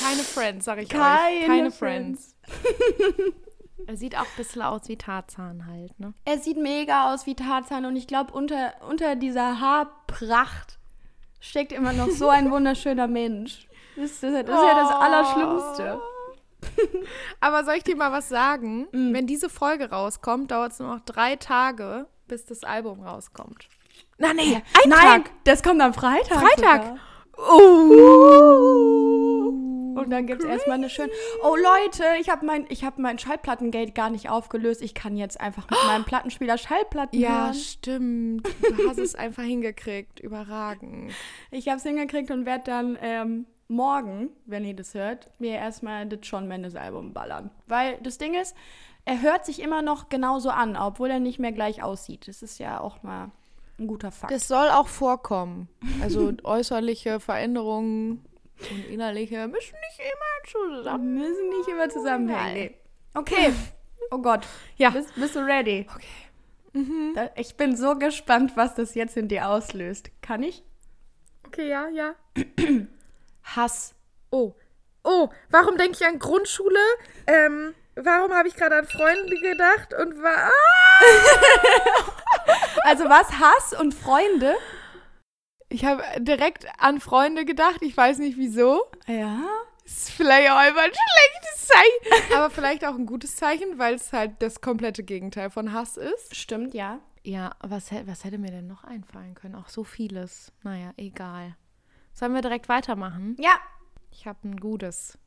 C: Keine Friends, sag ich
B: Keine
C: euch. Keine
B: Friends.
C: Friends. Er sieht auch ein bisschen aus wie Tarzan halt, ne?
B: Er sieht mega aus wie Tarzan und ich glaube, unter, unter dieser Haarpracht steckt immer noch so ein wunderschöner Mensch. Das ist, das ist ja das Allerschlimmste.
C: Aber soll ich dir mal was sagen?
B: Mm.
C: Wenn diese Folge rauskommt, dauert es nur noch drei Tage, bis das Album rauskommt. Na nee, ein
B: Nein,
C: Tag.
B: das kommt am Freitag.
C: Freitag.
B: sogar.
C: Oh.
B: Und dann gibt es erstmal eine schöne. Oh Leute, ich habe mein, ich hab mein Schallplattengate gar nicht aufgelöst. Ich kann jetzt einfach mit meinem Plattenspieler Schallplatten
C: Ja,
B: hören.
C: stimmt. Du hast es einfach hingekriegt. Überragend.
B: Ich habe es hingekriegt und werde dann ähm, morgen, wenn ihr das hört, mir erstmal das Shawn Mendes Album ballern. Weil das Ding ist, er hört sich immer noch genauso an, obwohl er nicht mehr gleich aussieht. Das ist ja auch mal ein guter Fakt.
C: Das soll auch vorkommen. Also äußerliche Veränderungen und innerliche müssen nicht immer zusammen.
B: müssen nicht immer zusammenhängen. Nee. Okay. Oh Gott.
C: Ja.
B: Bist, bist du ready?
C: Okay.
B: Da, ich bin so gespannt, was das jetzt in dir auslöst. Kann ich?
C: Okay, ja, ja.
B: Hass.
C: Oh. Oh, warum denke ich an Grundschule? Ähm, warum habe ich gerade an Freunde gedacht und war.
B: Also was? Hass und Freunde?
C: Ich habe direkt an Freunde gedacht. Ich weiß nicht wieso.
B: Ja.
C: Ist vielleicht auch einfach ein schlechtes Zeichen. Aber vielleicht auch ein gutes Zeichen, weil es halt das komplette Gegenteil von Hass ist.
B: Stimmt, ja.
C: Ja, was, was hätte mir denn noch einfallen können? Auch so vieles. Naja, egal. Sollen wir direkt weitermachen?
B: Ja.
C: Ich habe ein gutes.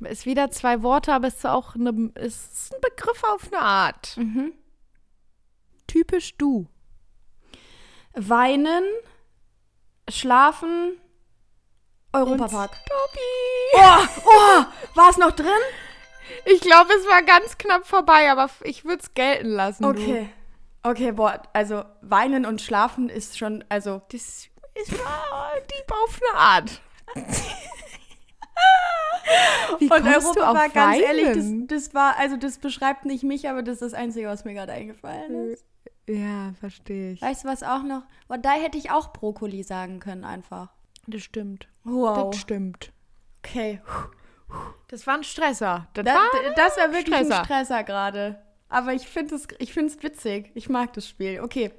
C: Ist wieder zwei Worte, aber es ist auch eine, ist ein Begriff auf eine Art.
B: Mhm.
C: Typisch du.
B: Weinen, schlafen, Europapark.
C: Tobi.
B: Oh, oh, war es noch drin?
C: Ich glaube, es war ganz knapp vorbei, aber ich würde es gelten lassen.
B: Okay. Okay, boah, also weinen und schlafen ist schon, also
C: Du. Das ist war Dieb auf eine Art. Wie
B: und
C: du
B: Europapark,
C: auf
B: ganz ehrlich, das,
C: Weinen?
B: das war, also das beschreibt nicht mich, aber das ist das Einzige, was mir gerade eingefallen ist.
C: Ja, verstehe ich.
B: Weißt du was auch noch? Boah, da hätte ich auch Brokkoli sagen können einfach.
C: Das stimmt.
B: Wow.
C: Das stimmt.
B: Okay.
C: Das war ein Stresser. Das
B: Da,
C: war
B: das war wirklich
C: Stresser.
B: ein Stresser gerade. Aber ich finde es ich find's witzig. Ich mag das Spiel. Okay.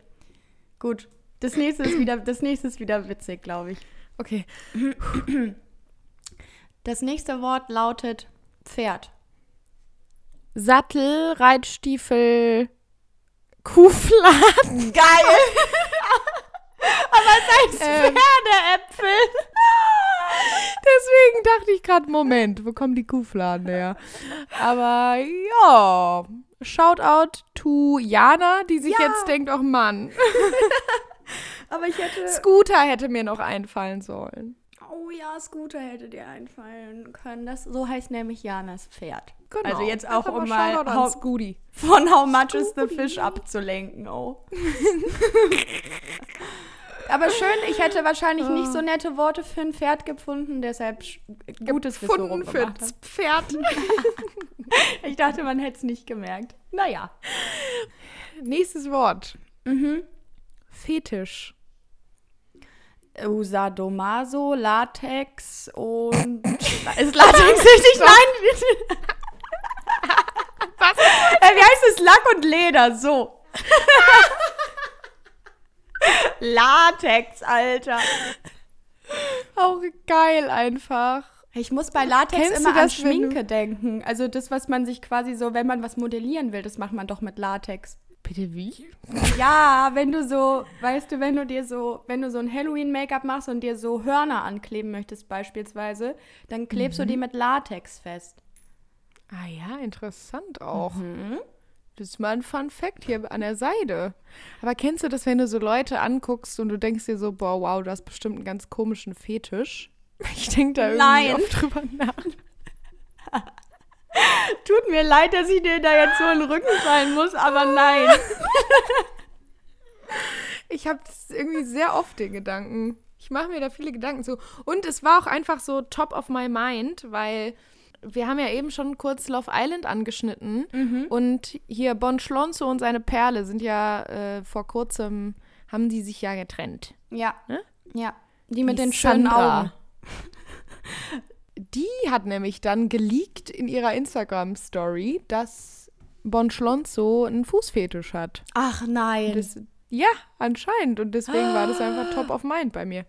B: Gut. Das nächste ist wieder, das nächste ist wieder witzig, glaube ich.
C: Okay.
B: Das nächste Wort lautet Pferd.
C: Sattel, Reitstiefel, Kuhfladen.
B: Geil! Aber es heißt
C: Ähm.
B: Pferdeäpfel.
C: Deswegen dachte ich gerade, Moment, wo kommen die Kuhfladen her? Aber ja, Shoutout to Jana, die sich
B: Ja.
C: jetzt denkt, oh Mann,
B: Aber ich hätte.
C: Scooter hätte mir noch einfallen sollen.
B: Oh ja, Scooter hätte dir einfallen können. Das, so heißt nämlich Janas Pferd.
C: Genau.
B: Also jetzt auch, um mal
C: an
B: hau-
C: Scooty.
B: von How Much is the Fish abzulenken. Oh. Aber schön, ich hätte wahrscheinlich nicht so nette Worte für ein Pferd gefunden, deshalb sch- gut, dass wir es so
C: Gefunden für. Pferd.
B: Ich dachte, man hätte es nicht gemerkt. Naja.
C: Nächstes Wort.
B: Mhm.
C: Fetisch.
B: Usadomaso, Latex und. ist Latex richtig? Nein!
C: Was?
B: Äh, wie heißt es? Lack und Leder, so. Latex, Alter.
C: Auch geil einfach.
B: Ich muss bei Latex
C: Kennst
B: immer an
C: das,
B: Schminke denken. Also das, was man sich quasi so, wenn man was modellieren will, das macht man doch mit Latex.
C: Bitte wie?
B: Ja, wenn du so, weißt du, wenn du dir so, wenn du so ein Halloween-Make-up machst und dir so Hörner ankleben möchtest beispielsweise, dann klebst du die mit Latex fest.
C: Ah ja, interessant auch.
B: Mhm.
C: Das ist mal ein Fun Fact hier an der Seite. Aber kennst du das, wenn du so Leute anguckst und du denkst dir so, boah, wow, du hast bestimmt einen ganz komischen Fetisch? Ich denke da irgendwie
B: Nein.
C: oft drüber nach.
B: Tut mir leid, dass ich dir da jetzt so in den Rücken fallen muss, aber nein.
C: Ich habe irgendwie sehr oft den Gedanken. Ich mache mir da viele Gedanken zu. Und es war auch einfach so top of my mind, weil wir haben ja eben schon kurz Love Island angeschnitten. Und hier Bon Schlonzo und seine Perle sind ja äh, vor kurzem, haben die sich ja getrennt.
B: Ja.
C: Ne?
B: Ja. Die mit
C: Die
B: den schönen
C: Sandra.
B: Augen.
C: Die hat nämlich dann geleakt in ihrer Instagram-Story, dass Bon Schlonzo einen Fußfetisch hat.
B: Ach nein.
C: Das, ja, anscheinend. Und deswegen war das einfach top of mind bei mir.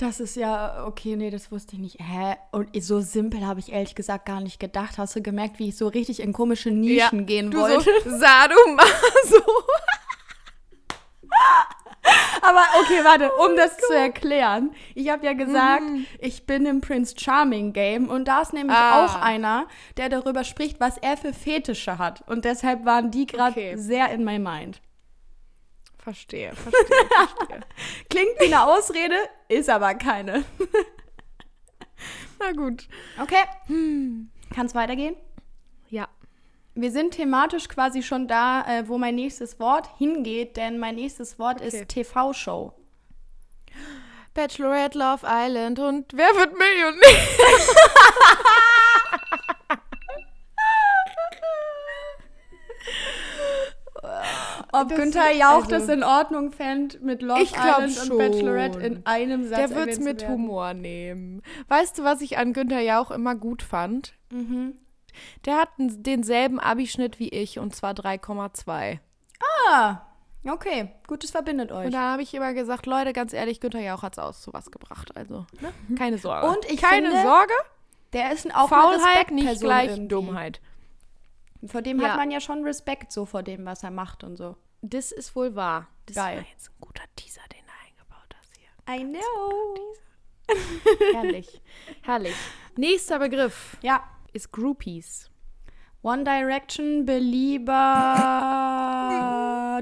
B: Das ist ja, okay, nee, das wusste ich nicht. Hä? Und so simpel habe ich ehrlich gesagt gar nicht gedacht. Hast du gemerkt, wie ich so richtig in komische Nischen gehen
C: Du
B: wollte?
C: so, Sadomaso.
B: Aber okay, warte, um das zu erklären. Ich habe ja gesagt,
C: Mhm.
B: ich bin im Prince Charming Game und da ist nämlich
C: Ah.
B: auch einer, der darüber spricht, was er für Fetische hat. Und deshalb waren die gerade
C: Okay.
B: sehr in my mind.
C: Verstehe, verstehe, verstehe.
B: Klingt wie eine Ausrede, ist aber keine.
C: Na gut.
B: Okay. Kann es weitergehen?
C: Ja.
B: Wir sind thematisch quasi schon da, äh, wo mein nächstes Wort hingeht, denn mein nächstes Wort
C: Okay.
B: ist TV-Show.
C: Bachelorette Love Island und wer wird Millionär?
B: Ob
C: Das-
B: Günther Jauch
C: also-
B: das in Ordnung fände, mit Love Island
C: schon.
B: und Bachelorette in einem Satz
C: Der wird es mit
B: werden.
C: Humor nehmen. Weißt du, was ich an Günther Jauch immer gut fand?
B: Mhm.
C: Der hat denselben Abischnitt wie ich und zwar 3,2.
B: Ah, okay. Gut, es verbindet euch.
C: Und da habe ich immer gesagt, Leute, ganz ehrlich, Günther Jauch hat es aus zu was gebracht. Also, ne? keine Sorge.
B: Und ich
C: keine
B: finde,
C: Sorge,
B: Der ist ein- auch
C: Faulheit, nicht gleich
B: irgendwie.
C: Dummheit.
B: Vor dem
C: Ja.
B: hat man ja schon Respekt so vor dem, was er macht und so.
C: Das ist wohl wahr. Das
B: Geil.
C: war jetzt ein guter Teaser, den du eingebaut hast hier.
B: I know.
C: Herrlich. Herrlich. Nächster Begriff
B: Ja.
C: ist Groupies.
B: One Direction, Belieber.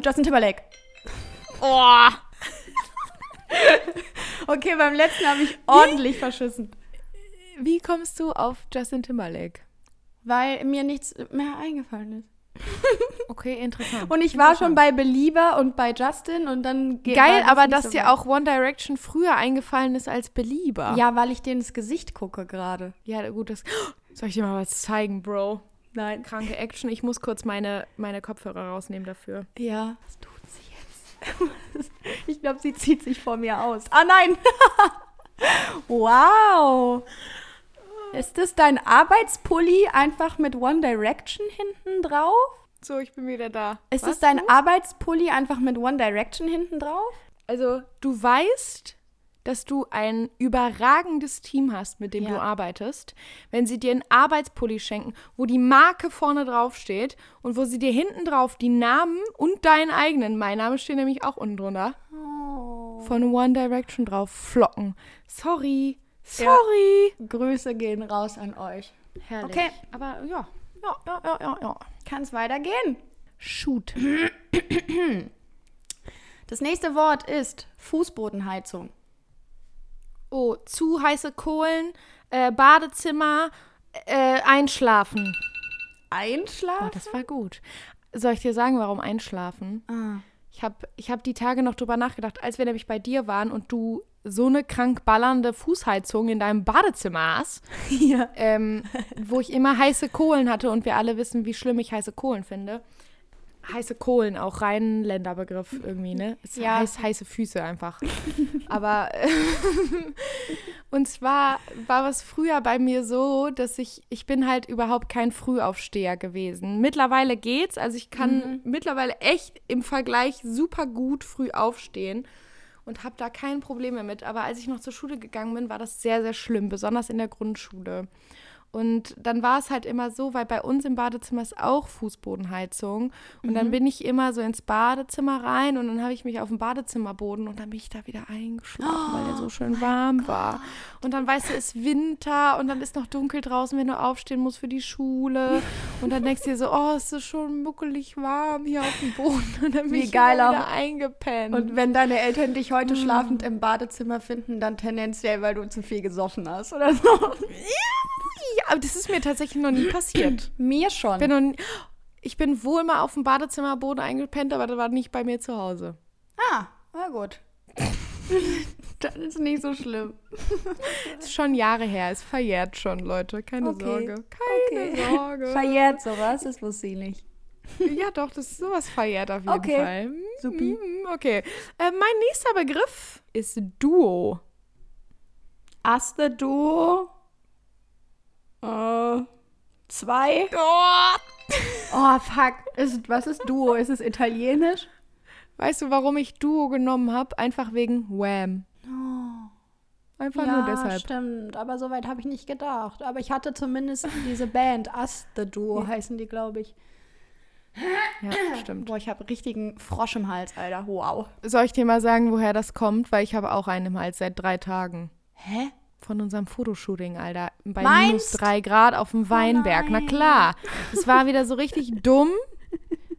B: Justin Timberlake.
C: Oh!
B: Okay, beim letzten habe ich ordentlich verschissen.
C: Wie kommst du auf Justin Timberlake?
B: Weil mir nichts mehr eingefallen ist.
C: Okay, interessant.
B: Und ich war schon bei Belieber und bei Justin und dann
C: Geil,
B: das
C: aber dass
B: so
C: dir
B: weit.
C: auch One Direction früher eingefallen ist als Belieber.
B: Ja, weil ich denen ins Gesicht gucke gerade.
C: Ja, gut, das. Soll ich dir mal was zeigen, Bro?
B: Nein.
C: Kranke Action. Ich muss kurz meine, meine Kopfhörer rausnehmen dafür.
B: Ja. Was tut sie jetzt? ich glaube, sie zieht sich vor mir aus. Ah nein! wow! Ist das dein Arbeitspulli einfach mit One Direction hinten drauf?
C: So, ich bin wieder da.
B: Ist
C: Was?
B: es dein Arbeitspulli einfach mit One Direction hinten drauf?
C: Also, du weißt, dass du ein überragendes Team hast, mit dem
B: Ja.
C: du arbeitest, wenn sie dir einen Arbeitspulli schenken, wo die Marke vorne drauf steht und wo sie dir hinten drauf die Namen und deinen eigenen, mein Name steht nämlich auch unten drunter,
B: Oh.
C: von One Direction drauf flocken. Sorry. Sorry.
B: Grüße gehen raus an euch.
C: Herrlich.
B: Okay.
C: Aber ja. Ja, ja, ja, ja, ja.
B: Kann es weitergehen?
C: Shoot.
B: Das nächste Wort ist Fußbodenheizung.
C: Oh, zu heiße Kohlen, äh, Badezimmer, äh, einschlafen. Oh,
B: Einschlafen?
C: das war gut. Soll ich dir sagen, warum einschlafen?
B: Ah.
C: Ich habe ich hab die Tage noch drüber nachgedacht, als wir nämlich bei dir waren und du so eine krank ballernde Fußheizung in deinem Badezimmer hast,
B: Ja.
C: ähm, wo ich immer heiße Kohlen hatte und wir alle wissen, wie schlimm ich heiße Kohlen finde. Heiße Kohlen, auch rein Länderbegriff irgendwie, ne? Es
B: Ja.
C: heißt heiße Füße einfach. Aber äh, und zwar war es früher bei mir so, dass ich, ich bin halt überhaupt kein Frühaufsteher gewesen. Mittlerweile geht's, also ich kann mittlerweile echt im Vergleich super gut früh aufstehen und habe da kein Problem mehr mit. Aber als ich noch zur Schule gegangen bin, war das sehr, sehr schlimm, besonders in der Grundschule. Und dann war es halt immer so, weil bei uns im Badezimmer ist auch Fußbodenheizung. Und dann bin ich immer so ins Badezimmer rein und dann habe ich mich auf dem Badezimmerboden und dann bin ich da wieder eingeschlafen, weil der so schön warm war. Und dann weißt du, es ist Winter und dann ist noch dunkel draußen, wenn du aufstehen musst für die Schule. Und dann denkst du dir so, oh, es ist schon muckelig warm hier auf dem Boden. Und dann bin
B: Wie
C: ich
B: geil
C: immer
B: auch.
C: wieder eingepennt.
B: Und wenn deine Eltern dich heute schlafend im Badezimmer finden, dann tendenziell, weil du zu viel gesoffen hast oder so.
C: Ja, aber das ist mir tatsächlich noch nie passiert.
B: Mir schon.
C: Bin nie, ich bin wohl mal auf dem Badezimmerboden eingepennt, aber das war nicht bei mir zu Hause.
B: ah, na gut. das ist nicht so schlimm.
C: Ist schon Jahre her, ist verjährt schon, Leute. Keine
B: Okay.
C: Sorge. Keine Sorge.
B: Verjährt sowas, das wusste ich nicht.
C: Ja, doch, das ist sowas verjährt auf jeden
B: Okay.
C: Fall.
B: Supi.
C: Mm, Okay. Äh, mein nächster Begriff ist Duo.
B: Aste Duo. Äh, zwei.
C: Oh.
B: Oh, fuck. Ist, was ist Duo? Ist es italienisch?
C: Weißt du, warum ich Duo genommen habe? Einfach wegen Wham. Einfach nur deshalb.
B: stimmt. Aber so weit habe ich nicht gedacht. Aber ich hatte zumindest diese Band, Aste Duo heißen die, glaube ich.
C: Ja, stimmt.
B: Boah, ich habe richtigen Frosch im Hals, Alter. Wow.
C: Soll ich dir mal sagen, woher das kommt? Weil ich habe auch einen im Hals seit drei Tagen.
B: Hä?
C: Von unserem Fotoshooting, Alter. Bei
B: Meinst?
C: minus drei Grad auf dem Weinberg. Na
B: nein.
C: klar. Es war wieder so richtig dumm.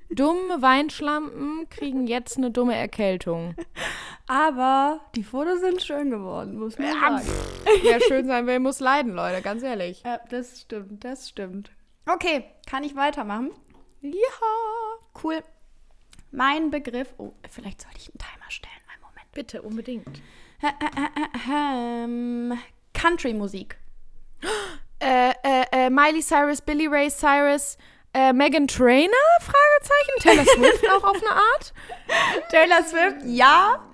C: Dumme Weinschlampen kriegen jetzt eine dumme Erkältung.
B: Aber die Fotos sind schön geworden, muss man sagen.
C: Wer schön sein will, muss leiden, Leute. Ganz ehrlich.
B: Ja, das stimmt, das stimmt. Okay, kann ich weitermachen?
C: Ja.
B: Cool. Mein Begriff. Oh, vielleicht sollte ich einen Timer stellen. Einen Moment.
C: Bitte, unbedingt.
B: Country-Musik.
C: Äh, äh, äh, Miley Cyrus, Billy Ray Cyrus, äh, Megan Trainer? Fragezeichen. Taylor Swift auch auf eine Art?
B: Taylor Swift, ja.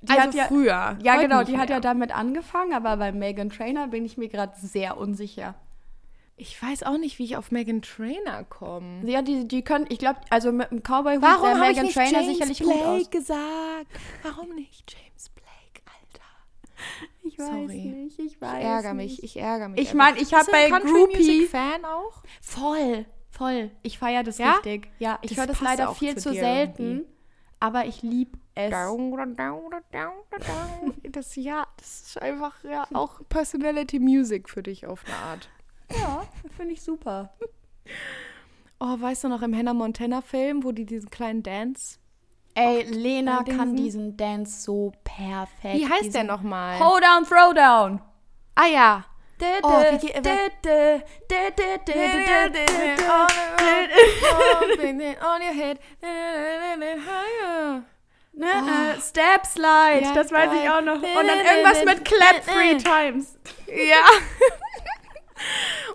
B: Die
C: also
B: hat ja,
C: früher.
B: ja,
C: Heute
B: genau, die hat ja
C: mehr.
B: damit angefangen, aber bei Megan Trainer bin ich mir gerade sehr unsicher.
C: Ich weiß auch nicht, wie ich auf Megan Trainer komme.
B: Ja, die, die können, ich glaube, also mit dem Cowboy-Hut
C: ich
B: Megan Trainer
C: James
B: sicherlich
C: Blake
B: gut aus.
C: gesagt? Warum nicht James?
B: Ich weiß
C: Sorry.
B: nicht, ich weiß
C: Ich ärgere mich, ich ärgere mich.
B: Ich
C: einfach.
B: mein, ich hab
C: Bist du ein
B: bei
C: Country
B: Groupie-
C: Music Fan auch?
B: Voll, voll. Ich feiere das
C: Ja?
B: richtig. Ja, ich höre das leider viel
C: zu
B: zu selten,
C: irgendwie.
B: aber ich liebe es.
C: Das ja, das ist einfach ja auch Personality Music für dich auf eine Art.
B: Ja, finde ich super.
C: Oh, weißt du noch im Hannah Montana Film, wo die diesen kleinen Dance?
B: Ey, Lena kann diesen Dance so perfekt.
C: Wie heißt der nochmal?
B: Hold down, throw down.
C: Ah ja. Oh, wie
B: Oh,
C: geht- On your head.
B: Ne, äh, Step Slide, das weiß ich auch noch. Und dann irgendwas mit Clap three times.
C: Ja.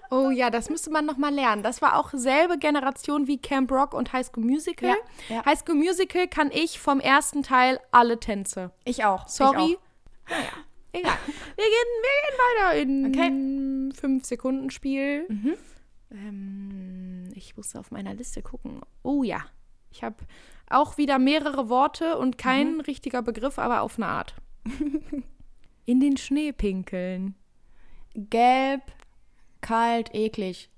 C: Oh ja, das müsste man noch mal lernen. Das war auch selbe Generation wie Camp Rock und High School Musical.
B: Ja, ja.
C: High School Musical kann ich vom ersten Teil alle Tänze.
B: Ich auch.
C: Sorry.
B: Ich
C: Naja, egal. Wir gehen, wir gehen weiter in fünf Sekunden Spiel.
B: Mhm.
C: Ähm, ich musste auf meiner Liste gucken. Oh ja, ich habe auch wieder mehrere Worte und kein
B: Mhm.
C: richtiger Begriff, aber auf eine Art. in den Schnee pinkeln.
B: auch. Gelb, kalt, eklig.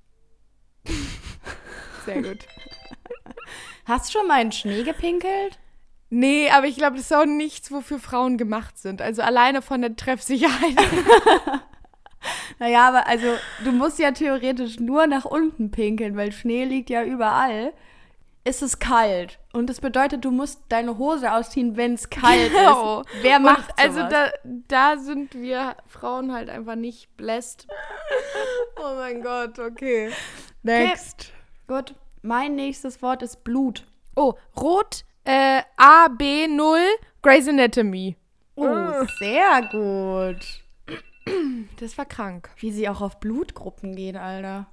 C: Sehr gut.
B: Hast du schon mal in Schnee gepinkelt?
C: Nee, aber ich glaube, das ist auch nichts, wofür Frauen gemacht sind. Also alleine von der Treffsicherheit.
B: Naja, aber also du musst ja theoretisch nur nach unten pinkeln, weil Schnee liegt ja überall. Ist es kalt. Und das bedeutet, du musst deine Hose ausziehen, wenn es kalt
C: Genau.
B: ist. Wer macht
C: Und also da, da sind wir Frauen halt einfach nicht blessed. oh mein Gott, okay. Next.
B: Gut, mein nächstes Wort ist Blut.
C: Oh, Rot äh, AB0 Grey's Anatomy.
B: Oh, sehr gut.
C: Das war krank.
B: Wie sie auch auf Blutgruppen gehen, Alter.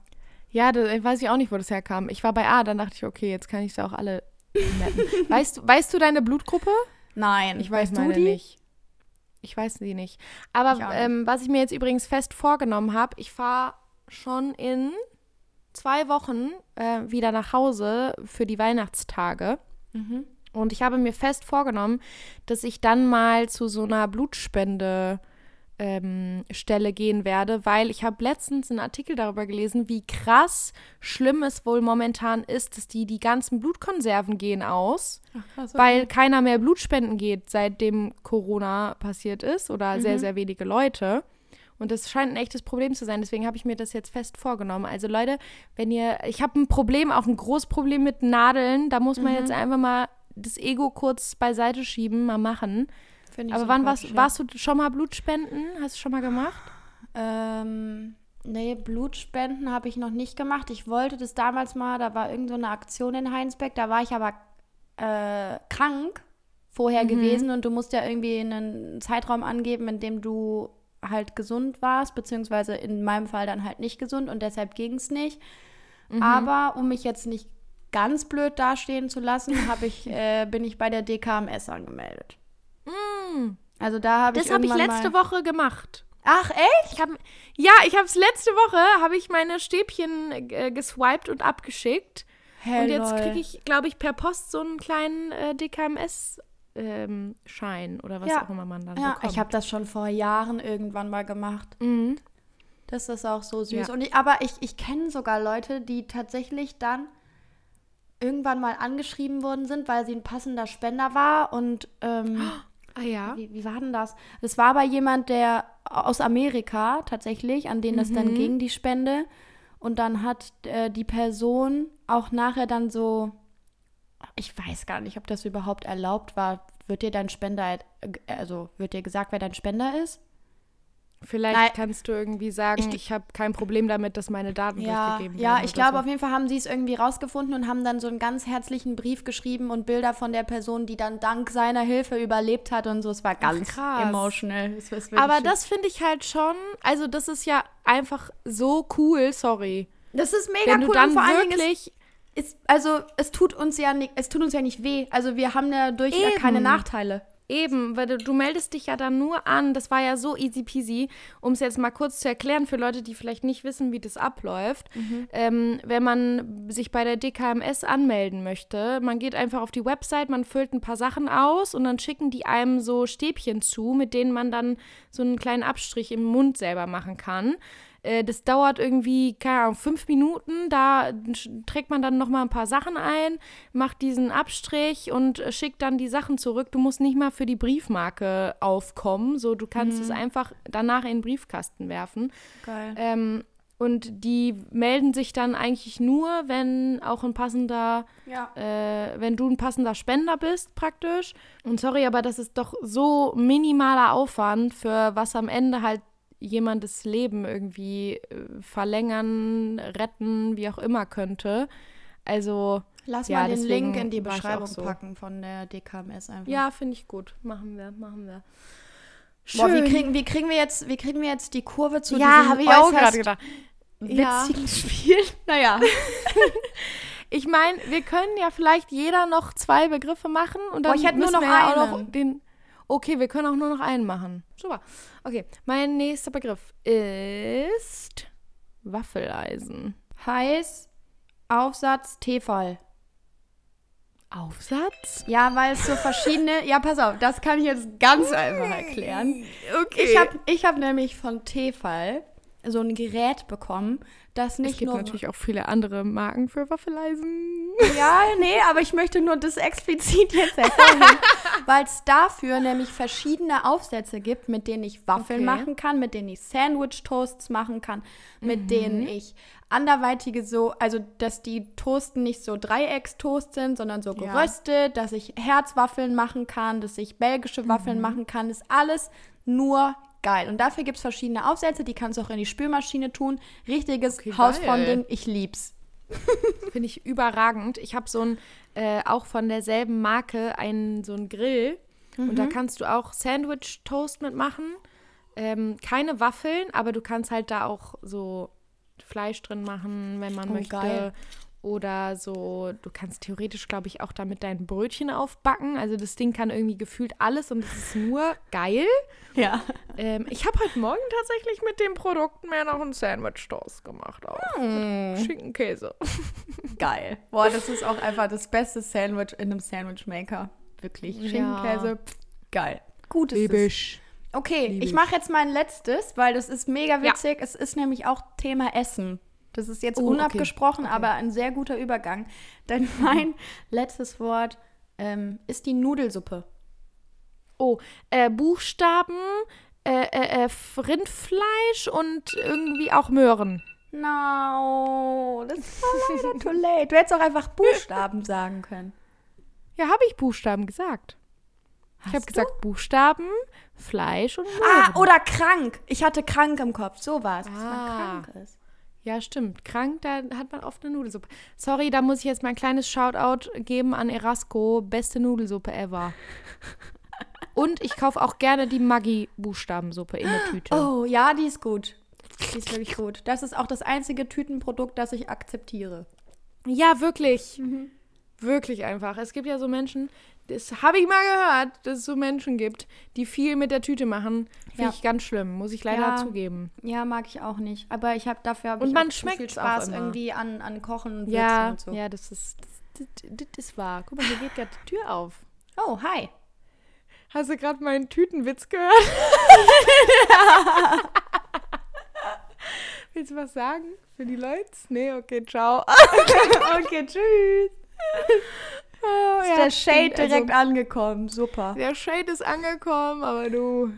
C: Ja, da weiß ich auch nicht, wo das herkam. Ich war bei A, dann dachte ich, okay, jetzt kann ich sie auch alle weißt, du- weißt du deine Blutgruppe?
B: Nein.
C: Ich weiß
B: weißt
C: meine
B: die?
C: nicht. Ich weiß sie nicht. Aber
B: Ich
C: ähm, was ich mir jetzt übrigens fest vorgenommen habe, ich fahre schon in zwei Wochen äh, wieder nach Hause für die Weihnachtstage.
B: Mhm.
C: Und ich habe mir fest vorgenommen, dass ich dann mal zu so einer Blutspende ähm, Stelle gehen werde, weil ich habe letztens einen Artikel darüber gelesen, wie krass schlimm es wohl momentan ist, dass die die ganzen Blutkonserven gehen aus
B: Ach, krass,
C: weil keiner mehr Blutspenden geht, seitdem Corona passiert ist oder
B: Mhm.
C: sehr, sehr wenige Leute. Und das scheint ein echtes Problem zu sein. Deswegen habe ich mir das jetzt fest vorgenommen. Also Leute, wenn ihr, ich habe ein Problem, auch ein großes Problem mit Nadeln. Da muss
B: Mhm.
C: man jetzt einfach mal das Ego kurz beiseite schieben, mal machen. Aber wann warst,
B: sympathisch,
C: warst du schon mal Blutspenden? Hast du schon mal gemacht?
B: Ähm, Nee, Blutspenden habe ich noch nicht gemacht. Ich wollte das damals mal, da war irgend so eine Aktion in Heinsberg, da war ich aber äh, krank vorher
C: Mhm.
B: gewesen und du musst ja irgendwie einen Zeitraum angeben, in dem du halt gesund warst, beziehungsweise in meinem Fall dann halt nicht gesund und deshalb ging es nicht.
C: Mhm.
B: Aber um mich jetzt nicht ganz blöd dastehen zu lassen, ich, äh, bin ich bei der DKMS angemeldet. Also da habe ich
C: Mm. Das habe ich letzte
B: mal
C: Woche gemacht.
B: Ach echt?
C: Ich hab, ja, ich habe es letzte Woche, habe ich meine Stäbchen äh, geswiped und abgeschickt.
B: Hey,
C: und jetzt kriege ich, glaube ich, per Post so einen kleinen äh, DKMS-Schein oder was
B: Ja.
C: auch immer man dann
B: Ja,
C: bekommt.
B: ich habe das schon vor Jahren irgendwann mal gemacht.
C: Mhm.
B: Das ist auch so süß.
C: Ja.
B: Und ich, aber ich, ich kenne sogar Leute, die tatsächlich dann irgendwann mal angeschrieben worden sind, weil sie ein passender Spender war. Und ähm,
C: Ah ja.
B: wie, wie war denn das? Das war aber jemand, der aus Amerika tatsächlich, an den das
C: Mhm.
B: dann ging, die Spende. Und dann hat äh, die Person auch nachher dann so, ich weiß gar nicht, ob das überhaupt erlaubt war. Wird dir dein Spender, äh, also wird dir gesagt, wer dein Spender ist?
C: Vielleicht
B: Nein.
C: kannst du irgendwie sagen,
B: Ich-
C: ich, habe kein Problem damit, dass meine Daten
B: Ja,
C: durchgegeben
B: ja,
C: werden.
B: ich
C: oder
B: glaube,
C: so.
B: auf jeden Fall haben sie es irgendwie rausgefunden und haben dann so einen ganz herzlichen Brief geschrieben und Bilder von der Person, die dann dank seiner Hilfe überlebt hat und so. Es war ganz
C: krass.
B: emotional. Wirklich
C: Aber
B: schön.
C: das finde ich halt schon, also das ist ja einfach so cool, sorry.
B: das ist mega
C: Wenn du
B: cool
C: dann
B: und vor
C: wirklich
B: ist, also es tut uns ja nicht, es tut uns ja nicht weh. Also wir haben ja durch ja
C: Eben.
B: keine Nachteile.
C: Eben, weil du, du meldest dich ja dann nur an, das war ja so easy peasy, um es jetzt mal kurz zu erklären für Leute, die vielleicht nicht wissen, wie das abläuft. Ähm, wenn man sich bei der DKMS anmelden möchte, man geht einfach auf die Website, man füllt ein paar Sachen aus und dann schicken die einem so Stäbchen zu, mit denen man dann so einen kleinen Abstrich im Mund selber machen kann. Äh, Das dauert irgendwie, keine Ahnung, fünf Minuten. Da trägt man dann nochmal ein paar Sachen ein, macht diesen Abstrich und äh, schickt dann die Sachen zurück. Du musst nicht mal für die Briefmarke aufkommen. So, du kannst es einfach danach in den Briefkasten werfen.
B: Geil.
C: Ähm, und die melden sich dann eigentlich nur, wenn auch ein passender
B: Ja.
C: äh, wenn du ein passender Spender bist, praktisch. Und sorry, aber das ist doch so minimaler Aufwand für was am Ende halt jemandes Leben irgendwie äh, verlängern, retten, wie auch immer könnte. Also,
B: Lass
C: Ja,
B: mal den Link in die Beschreibung
C: so.
B: packen von der DKMS einfach.
C: ja, finde ich gut. Machen wir, machen wir.
B: Boah, wie
C: Schön.
B: kriegen, wie, kriegen wir jetzt, wie kriegen wir jetzt die Kurve zu
C: ja,
B: diesem
C: habe ich auch gerade gedacht. Ja.
B: witzigen Spiel? Naja.
C: Ich meine, wir können ja vielleicht jeder noch zwei Begriffe machen und dann
B: Boah, ich hätte nur noch
C: wir ja auch noch
B: einen.
C: den. Okay, wir können auch nur noch einen machen. Super. Okay, mein nächster Begriff ist Waffeleisen.
B: Heiß, Aufsatz, Tefal.
C: Aufsatz?
B: Ja, weil es so verschiedene. Ja, pass auf, das kann ich jetzt ganz einfach erklären.
C: Okay.
B: Ich habe ich hab nämlich von Tefal so ein Gerät bekommen, das
C: es
B: nicht
C: gibt
B: nur.
C: natürlich auch viele andere Marken für Waffeleisen.
B: Ja, nee, aber ich möchte nur das explizit jetzt hervorheben, weil es dafür nämlich verschiedene Aufsätze gibt, mit denen ich Waffeln
C: Okay.
B: machen kann, mit denen ich Sandwich-Toasts machen kann, mit denen ich anderweitige so, also dass die Toasten nicht so Dreieckstoast sind, sondern so
C: Ja.
B: geröstet, dass ich Herzwaffeln machen kann, dass ich belgische Waffeln machen kann, ist alles nur geil. Und dafür gibt es verschiedene Aufsätze, die kannst du auch in die Spülmaschine tun. Richtiges
C: Okay,
B: Hausfrauending, ich lieb's.
C: Finde ich überragend. Ich habe so ein, äh, auch von derselben Marke, einen, so einen Grill. Und
B: Mhm.
C: da kannst du auch Sandwich-Toast mitmachen. Ähm, keine Waffeln, aber du kannst halt da auch so Fleisch drin machen, wenn man
B: Oh,
C: möchte.
B: geil.
C: Oder so, du kannst theoretisch, glaube ich, auch damit dein Brötchen aufbacken. Also das Ding kann irgendwie gefühlt alles und es ist nur geil.
B: Ja.
C: Ähm, ich habe heute Morgen tatsächlich mit den Produkten mir noch einen Sandwich-Toast gemacht. Auch.
B: Hm.
C: Mit Schinkenkäse.
B: Geil. Boah, das ist auch einfach das beste Sandwich in einem Sandwichmaker. Wirklich.
C: Ja.
B: Schinkenkäse. pff, Geil. Gut ist es.
C: Liebisch.
B: Okay,
C: Lieb
B: ich mache jetzt mein letztes, weil das ist mega
C: Ja.
B: witzig. Es ist nämlich auch Thema Essen. Das ist jetzt
C: Oh, okay.
B: unabgesprochen,
C: Okay.
B: aber ein sehr guter Übergang. Denn mein letztes Wort ähm, ist die Nudelsuppe.
C: Oh, äh, Buchstaben, äh, äh, äh, Rindfleisch und irgendwie auch Möhren.
B: No, das war leider too late. Du hättest auch einfach Buchstaben sagen können.
C: Ja, habe ich Buchstaben gesagt. ich habe gesagt Buchstaben, Fleisch und
B: Ah,
C: Möhren.
B: oder krank. Ich hatte krank im Kopf. So war es, dass
C: Ah.
B: man krank ist.
C: Ja, stimmt. Krank, da hat man oft eine Nudelsuppe. Sorry, da muss ich jetzt mal ein kleines Shoutout geben an Erasco. Beste Nudelsuppe ever. Und ich kaufe auch gerne die Maggi-Buchstabensuppe in der Tüte.
B: Oh, ja, die ist gut. Die ist wirklich gut. Das ist auch das einzige Tütenprodukt, das ich akzeptiere.
C: Ja, wirklich. Wirklich einfach. Es gibt ja so Menschen, das habe ich mal gehört, dass es so Menschen gibt, die viel mit der Tüte machen. Finde
B: Ja.
C: ich ganz schlimm, muss ich leider
B: Ja.
C: zugeben.
B: Ja, mag ich auch nicht. Aber ich habe dafür hab
C: Und man
B: auch so viel Spaß irgendwie an, an Kochen und
C: Ja,
B: und so.
C: ja, das ist, das, das, das ist wahr. Guck mal, hier geht gerade die Tür auf.
B: Oh, hi.
C: Hast du gerade meinen Tütenwitz gehört? Willst du was sagen für die Leute? Nee, okay, ciao.
B: okay, tschüss.
C: Oh,
B: Ist der. Shade direkt
C: Also,
B: angekommen. Super.
C: der Shade ist angekommen, aber du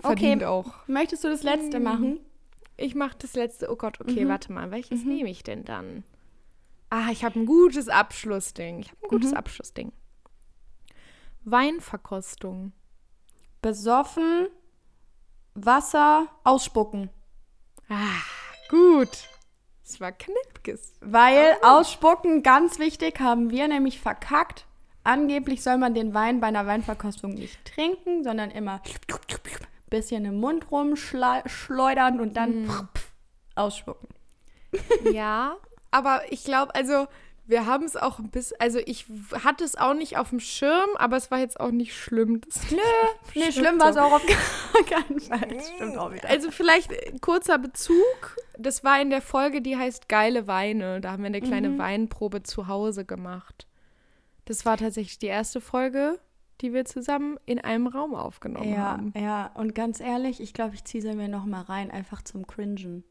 C: verdient auch.
B: Möchtest du das letzte machen?
C: Ich mache das letzte. Oh Gott, okay,
B: Mhm.
C: warte mal. Welches nehme ich denn dann? Ah, ich habe ein gutes Abschlussding. Ich habe ein gutes
B: Mhm.
C: Abschlussding. Weinverkostung.
B: Besoffen, Wasser, ausspucken.
C: Ah, gut. Es war Knippkes.
B: Weil ausspucken, ganz wichtig, haben wir nämlich verkackt. Angeblich soll man den Wein bei einer Weinverkostung nicht trinken, sondern immer bisschen im Mund rumschleudern und dann ausspucken.
C: Ja, aber ich glaube, also wir haben es auch ein bisschen, also ich hatte es auch nicht auf dem Schirm, aber es war jetzt auch nicht schlimm.
B: Nö, nee, schlimm war es auch auf keinen Fall. Das stimmt auch wieder.
C: Also vielleicht äh, kurzer Bezug. Das war in der Folge, die heißt Geile Weine. Da haben wir eine kleine
B: Mhm.
C: Weinprobe zu Hause gemacht. Das war tatsächlich die erste Folge, die wir zusammen in einem Raum aufgenommen
B: Ja,
C: haben.
B: ja, und ganz ehrlich, ich glaube, ich ziehe sie mir noch mal rein, einfach zum Cringen.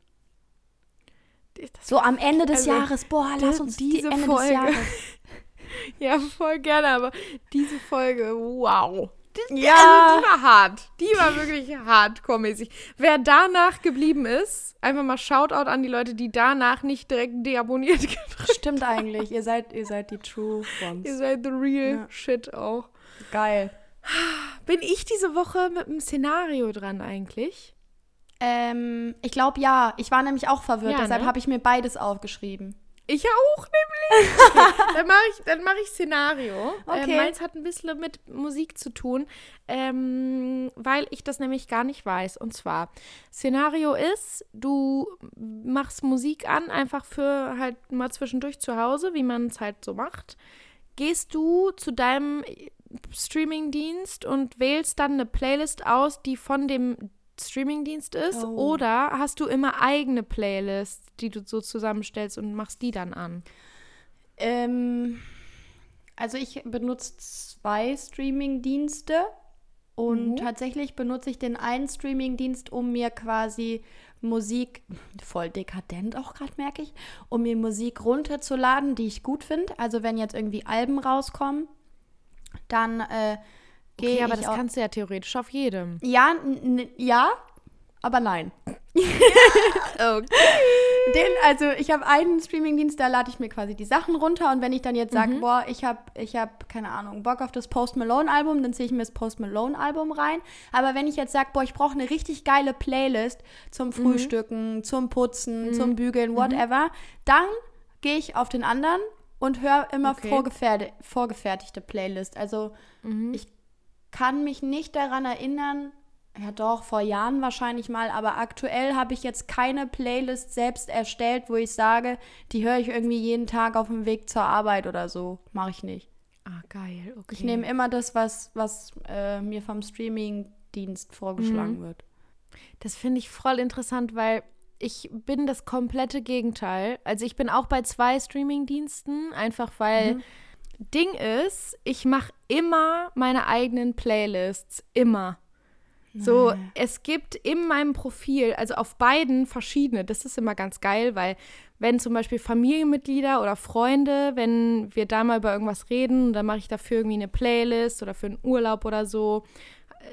C: Das
B: So am Ende des
C: Also,
B: Jahres, boah, lass uns
C: diese
B: die Ende
C: Folge.
B: des Jahres.
C: Ja, voll gerne, aber diese Folge, wow. Die,
B: Ja.
C: Also, die war hart. Die war wirklich hardcore-mäßig. Wer danach geblieben ist, einfach mal Shoutout an die Leute, die danach nicht direkt deabonniert gedrückt
B: Stimmt eigentlich, ihr seid, ihr seid die True Ones.
C: Ihr seid the real
B: Ja.
C: shit auch.
B: Geil.
C: Bin ich diese Woche mit einem Szenario dran eigentlich?
B: Ähm, ich glaube ja. Ich war nämlich auch verwirrt,
C: Ja,
B: deshalb
C: ne?
B: habe ich mir beides aufgeschrieben.
C: Ich auch nämlich. Okay, dann mache ich, dann mach ich Szenario.
B: Okay.
C: Ähm, meins hat ein bisschen mit Musik zu tun, ähm, weil ich das nämlich gar nicht weiß. Und zwar, Szenario ist, du machst Musik an, einfach für halt mal zwischendurch zu Hause, wie man es halt so macht. Gehst du zu deinem Streamingdienst und wählst dann eine Playlist aus, die von dem Streamingdienst ist?
B: Oh.
C: Oder hast du immer eigene Playlists, die du so zusammenstellst und machst die dann an?
B: Ähm, also ich benutze zwei Streaming-Dienste und
C: Mhm.
B: tatsächlich benutze ich den einen Streaming-Dienst, um mir quasi Musik, voll dekadent auch gerade merke ich, um mir Musik runterzuladen, die ich gut finde. Also wenn jetzt irgendwie Alben rauskommen, dann äh, gehe
C: Okay, aber das
B: auch,
C: kannst du ja theoretisch auf jedem.
B: ja, ja, aber nein.
C: Okay.
B: Den, also ich habe einen Streamingdienst, da lade ich mir quasi die Sachen runter und wenn ich dann jetzt sage,
C: Mhm.
B: boah, ich habe, ich hab, keine Ahnung, Bock auf das Post Malone Album, dann ziehe ich mir das Post Malone Album rein. Aber wenn ich jetzt sage, boah, ich brauche eine richtig geile Playlist zum
C: Mhm.
B: Frühstücken, zum Putzen, zum Bügeln, whatever, dann gehe ich auf den anderen und höre immer
C: Okay.
B: vorgeferti vorgefertigte Playlist. Also
C: Mhm.
B: ich kann mich nicht daran erinnern, ja doch, vor Jahren wahrscheinlich mal, aber aktuell habe ich jetzt keine Playlist selbst erstellt, wo ich sage, die höre ich irgendwie jeden Tag auf dem Weg zur Arbeit oder so. Mache ich nicht.
C: Ah, geil. Okay.
B: Ich nehme immer das, was, was äh, mir vom Streaming-Dienst vorgeschlagen
C: Mhm.
B: wird.
C: Das finde ich voll interessant, weil ich bin das komplette Gegenteil. Also ich bin auch bei zwei Streaming-Diensten, einfach weil
B: Mhm.
C: Ding ist, ich mache immer meine eigenen Playlists. Immer. So, es gibt in meinem Profil, also auf beiden verschiedene. Das ist immer ganz geil, weil wenn zum Beispiel Familienmitglieder oder Freunde, wenn wir da mal über irgendwas reden, dann mache ich dafür irgendwie eine Playlist oder für einen Urlaub oder so,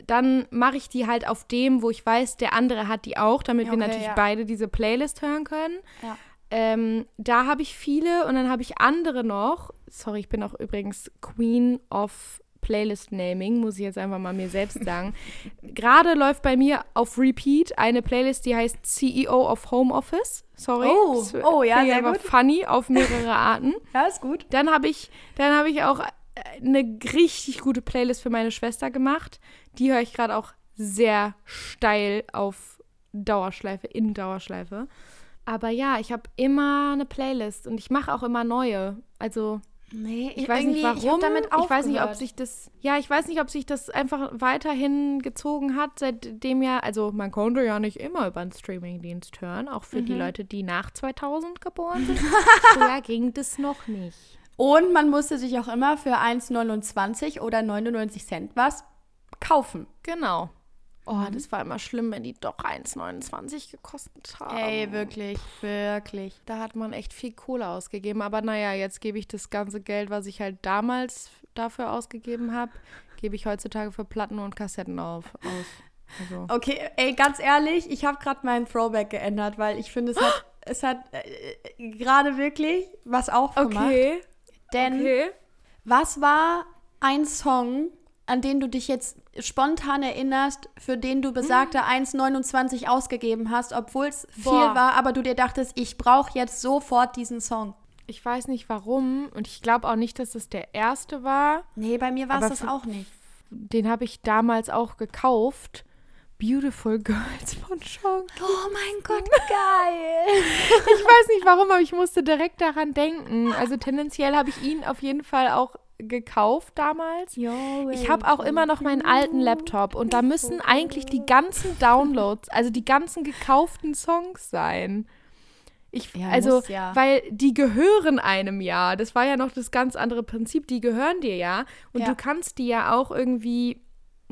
C: dann mache ich die halt auf dem, wo ich weiß, der andere hat die auch, damit wir
B: Okay,
C: natürlich
B: ja.
C: beide diese Playlist hören können.
B: Ja.
C: Ähm, da habe ich viele und dann habe ich andere noch. Sorry, ich bin auch übrigens Queen of Playlist-Naming, muss ich jetzt einfach mal mir selbst sagen. Gerade läuft bei mir auf Repeat eine Playlist, die heißt CEO of Home Office. Sorry.
B: Oh, oh, ja, sehr
C: einfach
B: gut.
C: funny auf mehrere Arten.
B: Ja, ist gut.
C: Dann habe ich, dann habe ich auch äh, eine richtig gute Playlist für meine Schwester gemacht. Die höre ich gerade auch sehr steil auf Dauerschleife, in Dauerschleife. Aber ja, ich habe immer eine Playlist und ich mache auch immer neue. Also
B: Nee,
C: ich weiß nicht warum.
B: Ich, damit
C: ich weiß nicht, ob sich das. Ja, ich weiß nicht, ob sich das einfach weiterhin gezogen hat, seitdem ja. Also man konnte ja nicht immer über einen Streamingdienst hören, auch für
B: Mhm.
C: die Leute, die nach 2000 geboren sind. Früher ging das noch nicht.
B: Und man musste sich auch immer für 1,29 oder 99 Cent was kaufen.
C: Genau. Oh,
B: Mhm.
C: das war immer schlimm, wenn die doch 1,29 gekostet haben.
B: Ey, wirklich, wirklich.
C: Da hat man echt viel Kohle ausgegeben. Aber naja, jetzt gebe ich das ganze Geld, was ich halt damals dafür ausgegeben habe, gebe ich heutzutage für Platten und Kassetten auf, aus. Also.
B: Okay, ey, ganz ehrlich, ich habe gerade meinen Throwback geändert, weil ich finde, es hat, es hat äh, gerade wirklich was aufgemacht.
C: Okay.
B: Denn
C: Okay.
B: was war ein Song, an den du dich jetzt spontan erinnerst, für den du besagte 1,29 ausgegeben hast, obwohl es viel war, aber du dir dachtest, ich brauche jetzt sofort diesen Song?
C: Ich weiß nicht warum und ich glaube auch nicht, dass es der erste war.
B: Nee, bei mir war es das auch nicht.
C: Den habe ich damals auch gekauft. Beautiful Girls von Sean
B: Oh mein Gott, geil.
C: Ich weiß nicht warum, aber ich musste direkt daran denken. Also tendenziell habe ich ihn auf jeden Fall auch gekauft damals. Ich habe auch immer noch meinen alten Laptop und da müssen eigentlich die ganzen Downloads, also die ganzen gekauften Songs sein. Ich,
B: Ja,
C: also,
B: muss ja.
C: weil die gehören einem ja. Das war ja noch das ganz andere Prinzip. Die gehören dir ja. Und
B: Ja.
C: du kannst die ja auch irgendwie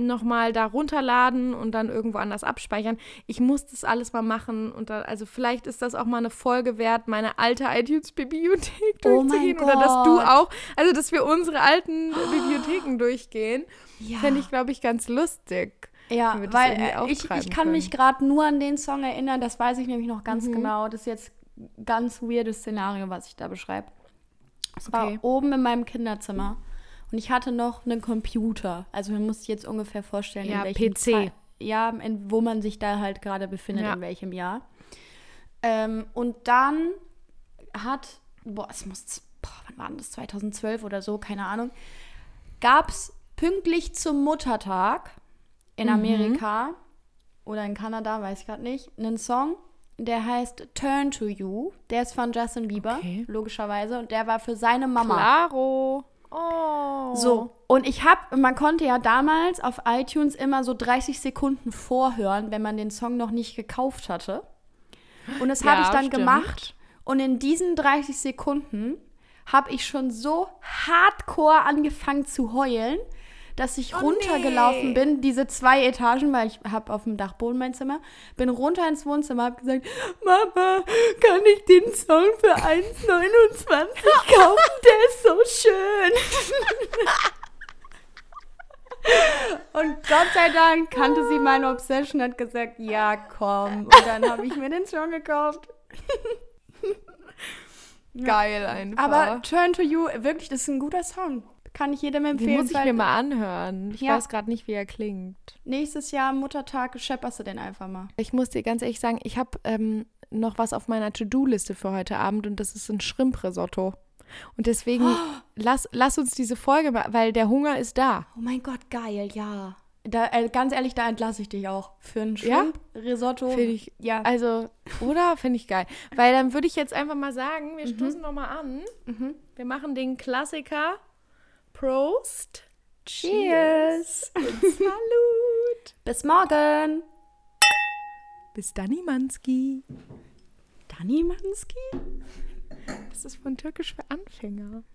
C: nochmal da runterladen und dann irgendwo anders abspeichern. Ich muss das alles mal machen und dann, also vielleicht ist das auch mal eine Folge wert, meine alte iTunes-Bibliothek
B: Oh
C: durchzugehen oder dass du auch, also dass wir unsere alten Bibliotheken durchgehen,
B: Ja.
C: fände ich, glaube ich, ganz lustig.
B: Ja, weil äh, ich, ich kann mich gerade nur an den Song erinnern, das weiß ich nämlich noch ganz
C: Mhm.
B: genau. Das ist jetzt ein ganz weirdes Szenario, was ich da beschreibe. Es war
C: Okay.
B: oben in meinem Kinderzimmer und ich hatte noch einen Computer. Also man muss sich jetzt ungefähr vorstellen,
C: Ja,
B: in welchem
C: PC.
B: Zei- ja, in, wo man sich da halt gerade befindet,
C: Ja.
B: in welchem Jahr. Ähm, und dann hat, boah, es muss, boah, wann war denn das, 2012 oder so, keine Ahnung, gab es pünktlich zum Muttertag in
C: Mhm.
B: Amerika oder in Kanada, weiß ich gerade nicht, einen Song, der heißt Turn to You. Der ist von Justin Bieber,
C: Okay.
B: logischerweise. Und der war für seine Mama.
C: Claro. Oh.
B: So, und ich habe, man konnte ja damals auf iTunes immer so 30 Sekunden vorhören, wenn man den Song noch nicht gekauft hatte. Und das habe
C: Ja,
B: ich dann
C: stimmt.
B: gemacht. Und in diesen 30 Sekunden habe ich schon so hardcore angefangen zu heulen, dass ich
C: Oh,
B: runtergelaufen
C: nee.
B: bin, diese zwei Etagen, weil ich habe auf dem Dachboden mein Zimmer, bin runter ins Wohnzimmer, habe gesagt, Mama, kann ich den Song für 1,29 kaufen? Der ist so schön. Und Gott sei Dank kannte sie meine Obsession, hat gesagt, ja, komm. Und dann habe ich mir den Song gekauft.
C: Geil einfach.
B: Aber Turn to You, wirklich, das ist ein guter Song. Kann ich jedem
C: den
B: empfehlen.
C: muss ich mir mal anhören. Ich
B: Ja.
C: weiß gerade nicht, wie er klingt.
B: Nächstes Jahr Muttertag schepperst du den einfach mal.
C: Ich muss dir ganz ehrlich sagen, ich habe ähm, noch was auf meiner To-Do-Liste für heute Abend und das ist ein Shrimp-Risotto. Und deswegen lass, lass uns diese Folge weil der Hunger ist da.
B: Oh mein Gott, geil, ja. Da, äh, ganz ehrlich, da entlasse ich dich auch. Für ein
C: Ja?
B: Shrimp-Risotto.
C: Finde ich,
B: Ja.
C: also, oder? Finde ich geil. Weil dann würde ich jetzt einfach mal sagen, wir stoßen noch mal an.
B: Mhm.
C: Wir machen den Klassiker Prost.
B: Cheers.
C: Salut.
B: Bis morgen.
C: Bis dann, Manski.
B: Dani Manski?
C: Das ist von Türkisch für Anfänger.